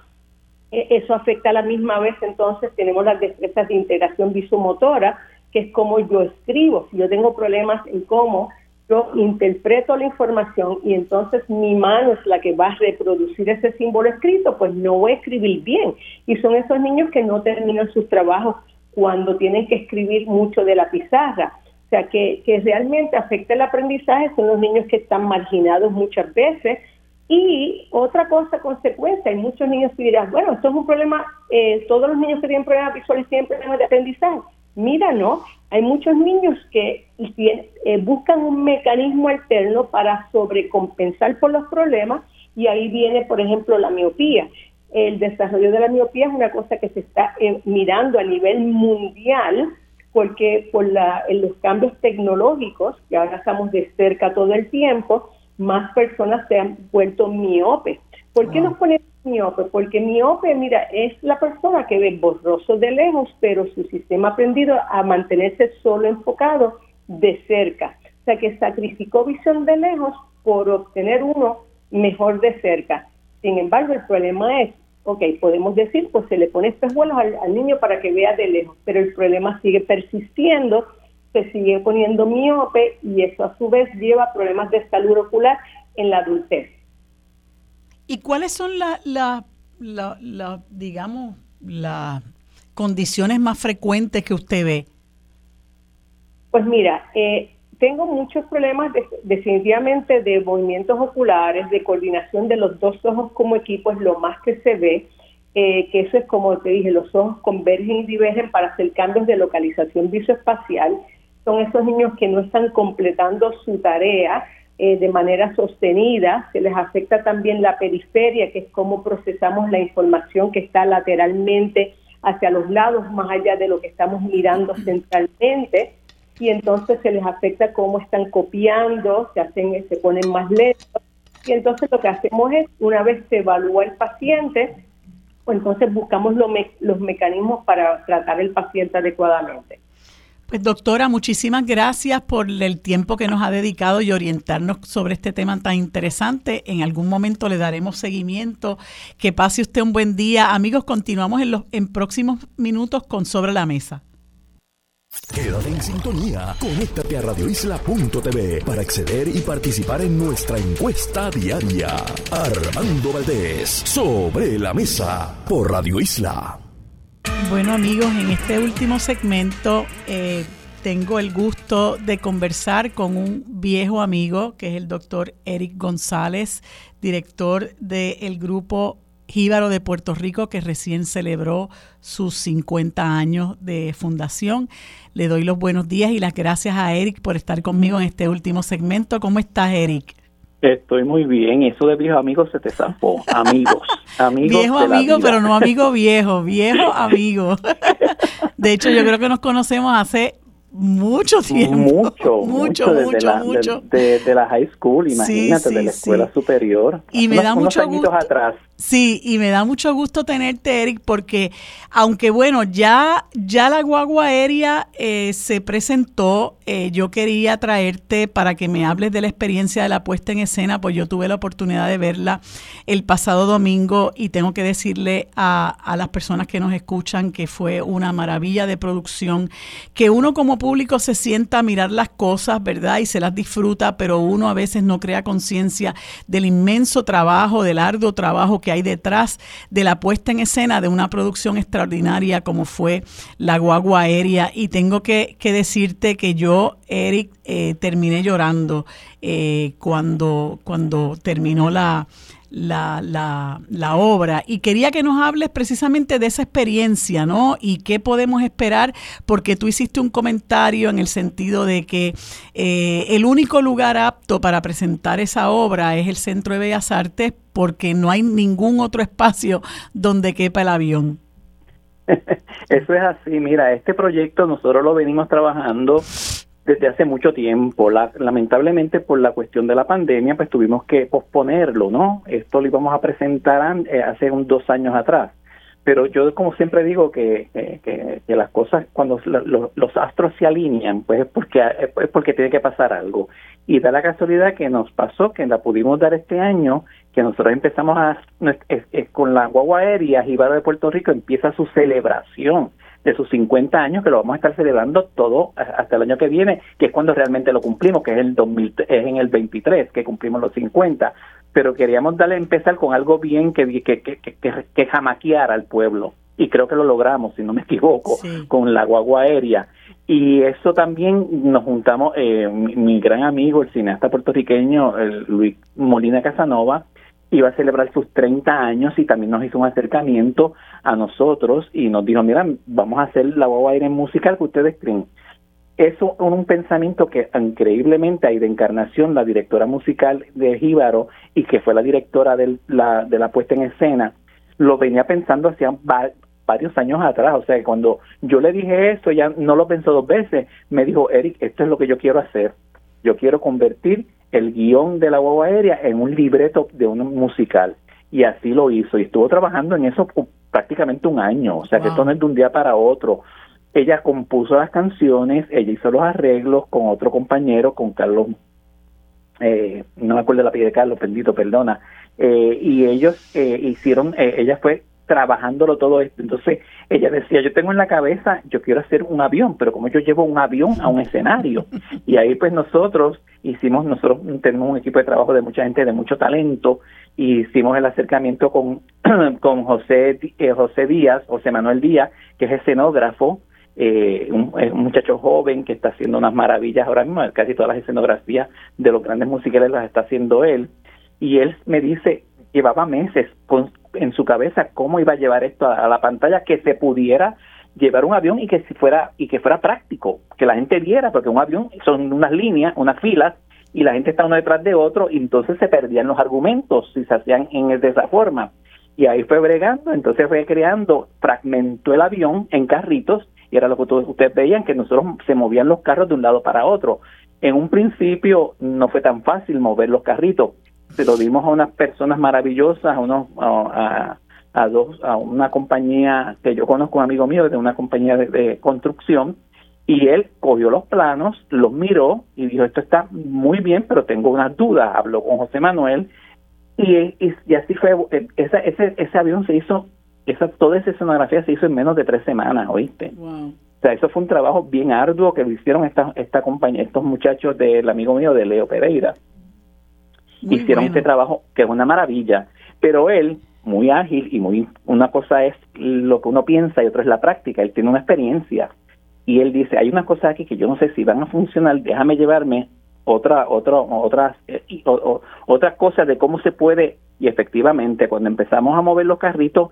E, eso afecta a la misma vez, entonces tenemos las destrezas de integración visomotora, que es como yo escribo. Si yo tengo problemas en cómo yo interpreto la información y entonces mi mano es la que va a reproducir ese símbolo escrito, pues no voy a escribir bien. Y son esos niños que no terminan sus trabajos cuando tienen que escribir mucho de la pizarra. Sea, que, que realmente afecta el aprendizaje son los niños que están marginados muchas veces. Y otra cosa, consecuencia, hay muchos niños que dirán, bueno, esto es un problema, eh, todos los niños que tienen problemas visuales tienen problemas de aprendizaje. Mira, no, hay muchos niños que eh, buscan un mecanismo alterno para sobrecompensar por los problemas y ahí viene, por ejemplo, la miopía el desarrollo de la miopía es una cosa que se está eh, mirando a nivel mundial porque por la, en los cambios tecnológicos, que ahora estamos de cerca todo el tiempo, más personas se han vuelto miopes. ¿Por qué nos ponemos miope? Porque miope, mira, es la persona que ve borroso de lejos, pero su sistema ha aprendido a mantenerse solo enfocado de cerca. O sea, que sacrificó visión de lejos por obtener uno mejor de cerca. Sin embargo, el problema es ok, podemos decir, pues se le pone espejuelos al, al niño para que vea de lejos, pero el problema sigue persistiendo, se sigue poniendo miope y eso a su vez lleva problemas de salud ocular en la adultez. ¿Y cuáles son las, la, la, digamos, las condiciones más frecuentes que usted ve? Pues mira, eh, tengo muchos problemas definitivamente de movimientos oculares, de coordinación de los dos ojos como equipo, es lo más que se ve, eh, que eso es como te dije, los ojos convergen y divergen para hacer cambios de localización visoespacial. Son esos niños que no están completando su tarea eh, de manera sostenida, se les afecta también la periferia, que es cómo procesamos la información que está lateralmente hacia los lados, más allá de lo que estamos mirando centralmente y entonces se les afecta cómo están copiando, se hacen, se ponen más lentos y entonces lo que hacemos es una vez se evalúa el paciente, pues entonces buscamos los mecanismos para tratar el paciente adecuadamente. Pues doctora, muchísimas gracias por el tiempo que nos ha dedicado y orientarnos sobre este tema tan interesante. En algún momento le daremos seguimiento. Que pase usted un buen día. Amigos, continuamos en los en próximos minutos con Sobre la Mesa. Quédate en sintonía. Conéctate a radioisla.tv para acceder y participar en nuestra encuesta diaria. Armando Valdés, sobre la mesa, por Radio Isla. Bueno amigos, en este último segmento eh, tengo el gusto de conversar con un viejo amigo que es el doctor Eric González, director del grupo Jíbaro de Puerto Rico, que recién celebró sus 50 años de fundación. Le doy los buenos días y las gracias a Eric por estar conmigo en este último segmento. ¿Cómo estás, Eric? Estoy muy bien. Eso de viejo amigos se te zampó. Amigos. amigos viejo amigo, pero no amigo viejo. Viejo amigo. De hecho, yo creo que nos conocemos hace mucho tiempo. Mucho, mucho, mucho, mucho. De, la high school, imagínate, de la escuela superior. Y me da mucho gusto. atrás. Sí, y me da mucho gusto tenerte, Eric, porque aunque bueno, ya, ya la guagua aérea eh, se presentó, eh, yo quería traerte para que me hables de la experiencia de la puesta en escena, pues yo tuve la oportunidad de verla el pasado domingo y tengo que decirle a, a las personas que nos escuchan que fue una maravilla de producción, que uno como público se sienta a mirar las cosas, ¿verdad? Y se las disfruta, pero uno a veces no crea conciencia del inmenso trabajo, del arduo trabajo que hay detrás de la puesta en escena de una producción extraordinaria como fue La Guagua Aérea. Y tengo que, decirte que yo, Eric, eh, terminé llorando eh, cuando, cuando terminó la, la, la, la, obra y quería que nos hables precisamente de esa experiencia, ¿no? Y qué podemos esperar, porque tú hiciste un comentario en el sentido de que eh, el único lugar apto para presentar esa obra es el Centro de Bellas Artes porque no hay ningún otro espacio donde quepa el avión. Eso es así, mira, este proyecto nosotros lo venimos trabajando desde hace mucho tiempo. lamentablemente por la cuestión de la pandemia, pues tuvimos que posponerlo, ¿no? Esto lo íbamos a presentar eh, hace un, dos años atrás. Pero yo como siempre digo que, que, las cosas, cuando los astros se alinean, pues es porque, es porque tiene que pasar algo. Y da la casualidad que nos pasó, que la pudimos dar este año, que nosotros empezamos a, con la guagua aérea, Jíbaro de Puerto Rico empieza su celebración de sus 50 años, que lo vamos a estar celebrando todo hasta el año que viene, que es cuando realmente lo cumplimos, que es, el 2000, es en el 23, que cumplimos los 50. Pero queríamos darle empezar con algo bien que, que, que, que, que jamaqueara al pueblo. Y creo que lo logramos, si no me equivoco, con la guagua aérea. Y eso también nos juntamos, eh, mi, gran amigo, el cineasta puertorriqueño Luis Molina Casanova, iba a celebrar sus 30 años y también nos hizo un acercamiento a nosotros y nos dijo, mira, vamos a hacer la guagua aire musical que ustedes creen. Eso es un pensamiento que increíblemente hay de Encarnación, la directora musical de Jíbaro y que fue la directora de la, de la puesta en escena, lo venía pensando hacía varios años atrás. O sea, cuando yo le dije esto, ella no lo pensó dos veces. Me dijo, Eric, esto es lo que yo quiero hacer. Yo quiero convertir el guion de la guagua aérea en un libreto de un musical. Y así lo hizo. Y estuvo trabajando en eso prácticamente un año. O sea, que esto no es de un día para otro. Ella compuso las canciones, ella hizo los arreglos con otro compañero, con Carlos, eh, no me acuerdo la apellido de Carlos, bendito, perdona. Eh, y ellos eh, hicieron, ella fue trabajándolo todo esto. Entonces ella decía, yo tengo en la cabeza, yo quiero hacer un avión, pero como yo llevo un avión a un escenario. Y ahí pues nosotros hicimos, nosotros tenemos un equipo de trabajo de mucha gente, de mucho talento, y hicimos el acercamiento con, con José, eh, José Díaz, José Manuel Díaz, que es escenógrafo, eh, un, un, muchacho joven que está haciendo unas maravillas ahora mismo, casi todas las escenografías de los grandes musicales las está haciendo él. Y él me dice, llevaba meses con, en su cabeza cómo iba a llevar esto a, la pantalla que se pudiera llevar un avión y que si fuera y que fuera práctico, que la gente viera, porque un avión son unas líneas, unas filas y la gente está uno detrás de otro y entonces se perdían los argumentos si se hacían en de esa forma. Y ahí fue bregando, entonces fue creando, fragmentó el avión en carritos y era lo que ustedes veían que nosotros se movían los carros de un lado para otro. En un principio no fue tan fácil mover los carritos, se lo dimos a unas personas maravillosas, a unos a, a, dos a una compañía que yo conozco un amigo mío de una compañía de, construcción y él cogió los planos, los miró y dijo esto está muy bien, pero tengo unas dudas. Habló con José Manuel y, y, así fue. Esa, ese ese avión se hizo, esa toda esa escenografía se hizo en menos de tres semanas, ¿oíste? O sea, eso fue un trabajo bien arduo que lo hicieron esta, esta compañía, estos muchachos del amigo mío de Leo Pereira hicieron este trabajo que es una maravilla, pero él, muy ágil y muy, una cosa es lo que uno piensa y otra es la práctica, él tiene una experiencia. Y él dice, hay unas cosas aquí que yo no sé si van a funcionar, déjame llevarme otra, otra, otras, eh, otras cosas de cómo se puede y efectivamente cuando empezamos a mover los carritos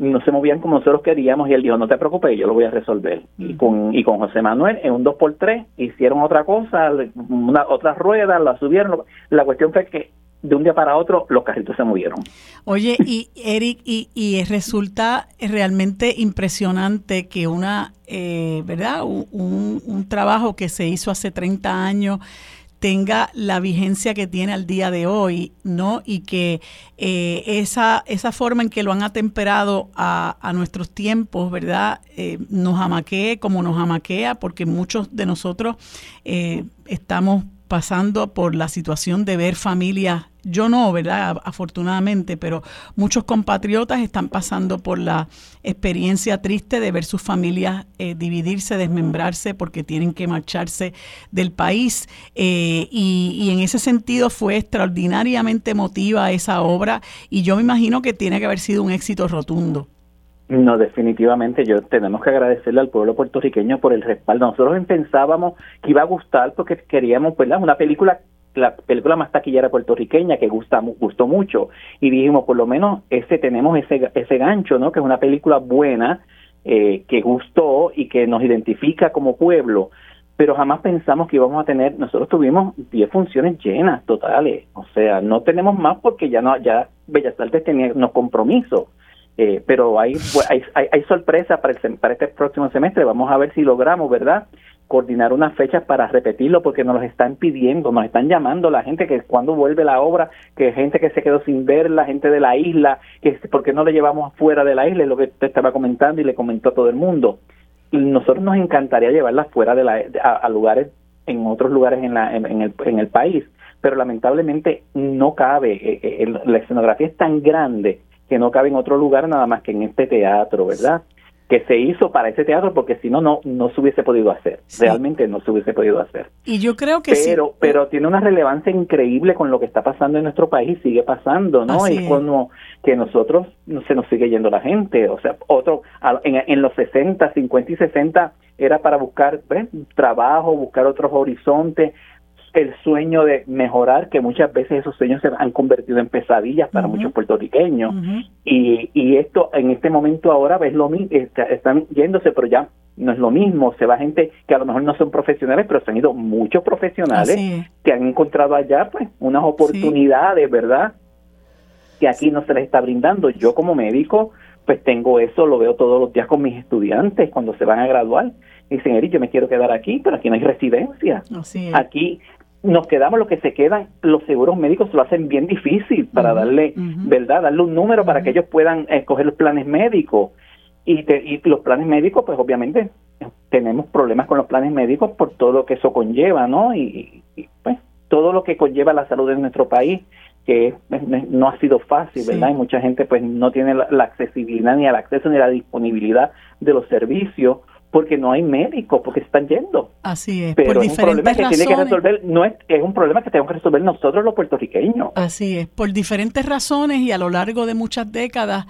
no se movían como nosotros queríamos y él dijo, no te preocupes, yo lo voy a resolver. Y con y con José Manuel en un 2x3 hicieron otra cosa, una, otras ruedas, la subieron. La cuestión fue que de un día para otro los carritos se movieron. Oye, y Eric, y, y resulta realmente impresionante que una, eh, ¿verdad? Un, un trabajo que se hizo hace 30 años tenga la vigencia que tiene al día de hoy, ¿no? Y que eh, esa, esa forma en que lo han atemperado a, a nuestros tiempos, ¿verdad? Eh, nos amaquee como nos amaquea, porque muchos de nosotros eh, estamos pasando por la situación de ver familias, yo no, ¿verdad? Afortunadamente, pero muchos compatriotas están pasando por la experiencia triste de ver sus familias eh, dividirse, desmembrarse porque tienen que marcharse del país. Eh, y, y, en ese sentido fue extraordinariamente emotiva esa obra y yo me imagino que tiene que haber sido un éxito rotundo. No, definitivamente yo tenemos que agradecerle al pueblo puertorriqueño por el respaldo. Nosotros pensábamos que iba a gustar porque queríamos, ¿verdad? Una película la película más taquillera puertorriqueña que gusta gustó mucho. Y dijimos por lo menos ese tenemos ese ese gancho no que es una película buena eh, que gustó y que nos identifica como pueblo pero jamás pensamos que íbamos a tener nosotros tuvimos 10 funciones llenas totales. O sea no tenemos más porque ya no ya Bellas Artes tenía unos compromisos. Eh, pero hay, hay, hay, sorpresa para, para este próximo semestre. Vamos a ver si logramos, ¿verdad? Coordinar unas fechas para repetirlo porque nos los están pidiendo, nos están llamando la gente que cuando vuelve la obra, que gente que se quedó sin ver, la gente de la isla, que porque no le llevamos fuera de la isla, es lo que usted estaba comentando y le comentó a todo el mundo. Nosotros nos encantaría llevarlas fuera de la, a, lugares, en otros lugares en, la, en, el, en el país, pero lamentablemente no cabe, eh, eh, la escenografía es tan grande que no cabe en otro lugar nada más que en este teatro, ¿verdad? Que se hizo para ese teatro porque si no no no se hubiese podido hacer. Realmente no se hubiese podido hacer. Y yo creo que pero pero tiene una relevancia increíble con lo que está pasando en nuestro país sigue pasando no y como que nosotros no se nos sigue yendo la gente. O sea otro en, en los 60 50 y 60 era para buscar trabajo buscar otros horizontes el sueño de mejorar, que muchas veces esos sueños se han convertido en pesadillas para muchos puertorriqueños. y, y esto en este momento ahora ves lo mismo, están yéndose, pero ya no es lo mismo. Se va gente que a lo mejor no son profesionales, pero se han ido muchos profesionales que han encontrado allá pues unas oportunidades, ¿verdad? Que aquí no se les está brindando. Yo como médico, pues tengo eso, lo veo todos los días con mis estudiantes cuando se van a graduar. Dicen, Eric, yo me quiero quedar aquí, pero aquí no hay residencia. Aquí nos quedamos los que se quedan, los seguros médicos lo hacen bien difícil para darle, ¿verdad? Darle un número para que ellos puedan escoger los planes médicos. Y, y los planes médicos, pues obviamente tenemos problemas con los planes médicos por todo lo que eso conlleva, ¿no? Y, pues todo lo que conlleva la salud en nuestro país, que no ha sido fácil, ¿verdad? Y mucha gente pues no tiene la, la accesibilidad ni el acceso ni la disponibilidad de los servicios porque no hay médicos, porque están yendo. Así es, Pero es un problema que tiene que resolver, no es, es un problema que tenemos que resolver nosotros los puertorriqueños. Así es, por diferentes razones y a lo largo de muchas décadas,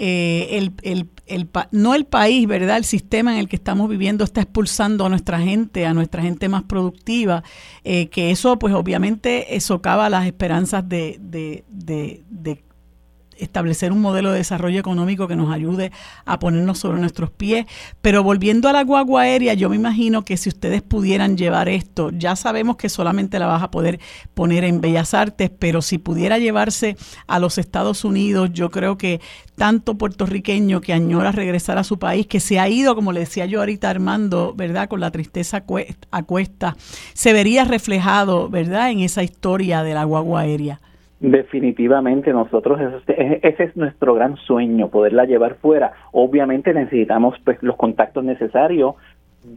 eh, el, el, el, no el país, ¿verdad? El sistema en el que estamos viviendo está expulsando a nuestra gente, a nuestra gente más productiva, eh, que eso pues obviamente eh, socava las esperanzas de, de, de, de establecer un modelo de desarrollo económico que nos ayude a ponernos sobre nuestros pies. Pero volviendo a la guagua aérea, yo me imagino que si ustedes pudieran llevar esto, ya sabemos que solamente la vas a poder poner en Bellas Artes, pero si pudiera llevarse a los Estados Unidos, yo creo que tanto puertorriqueño que añora regresar a su país, que se ha ido, como le decía yo ahorita Armando, ¿verdad? Con la tristeza a cuesta, se vería reflejado, ¿verdad? En esa historia de la guagua aérea. Definitivamente nosotros ese, es nuestro gran sueño poderla llevar fuera. Obviamente necesitamos pues los contactos necesarios.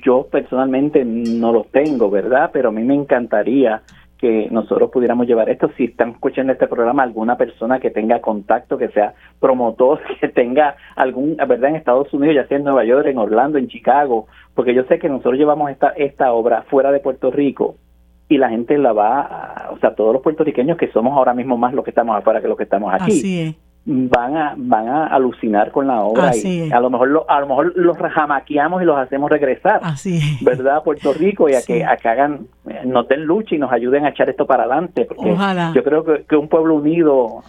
Yo personalmente no los tengo, ¿verdad? Pero a mí me encantaría que nosotros pudiéramos llevar esto. Si están escuchando este programa, alguna persona que tenga contacto, que sea promotor, que tenga algún, ¿verdad? En Estados Unidos, ya sea en Nueva York, en Orlando, en Chicago, porque yo sé que nosotros llevamos esta, esta obra fuera de Puerto Rico y la gente la va, o sea, todos los puertorriqueños que somos ahora mismo más los que estamos afuera que los que estamos aquí. Van a, van a alucinar con la obra y a lo mejor lo, a lo mejor los jamaqueamos y los hacemos regresar, ¿verdad? A Puerto Rico y a que, a que hagan, eh, noten lucha y nos ayuden a echar esto para adelante, porque yo creo que, que un pueblo unido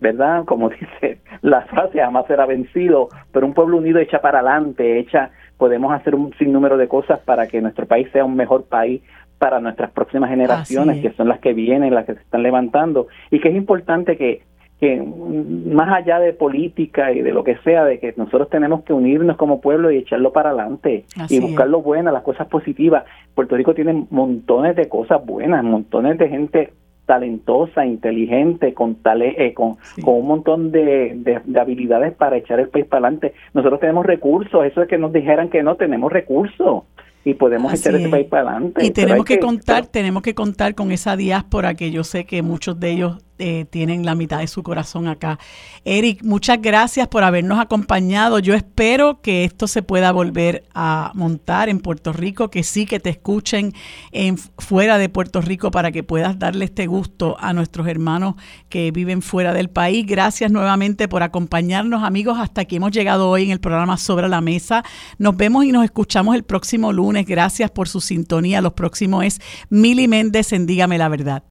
¿verdad? Como dice la frase, jamás será vencido, pero un pueblo unido echa para adelante, echa, podemos hacer un sinnúmero de cosas para que nuestro país sea un mejor país para nuestras próximas generaciones, que son las que vienen, las que se están levantando, y que es importante que, que más allá de política y de lo que sea, de que nosotros tenemos que unirnos como pueblo y echarlo para adelante y buscar lo bueno, las cosas positivas. Puerto Rico tiene montones de cosas buenas, montones de gente talentosa, inteligente, con, tale, eh, con, con, un montón de, de, habilidades para echar el país para adelante. Nosotros tenemos recursos, eso es que nos dijeran que no tenemos recursos y podemos echar ese país para adelante. Y tenemos que, contar, tenemos que contar con esa diáspora que yo sé que muchos de ellos eh, tienen la mitad de su corazón acá. Eric, muchas gracias por habernos acompañado. Yo espero que esto se pueda volver a montar en Puerto Rico, que sí que te escuchen en, fuera de Puerto Rico para que puedas darle este gusto a nuestros hermanos que viven fuera del país. Gracias nuevamente por acompañarnos, amigos. Hasta aquí hemos llegado hoy en el programa Sobre la Mesa. Nos vemos y nos escuchamos el próximo lunes. Gracias por su sintonía. Los próximos es Mili Méndez en Dígame la Verdad.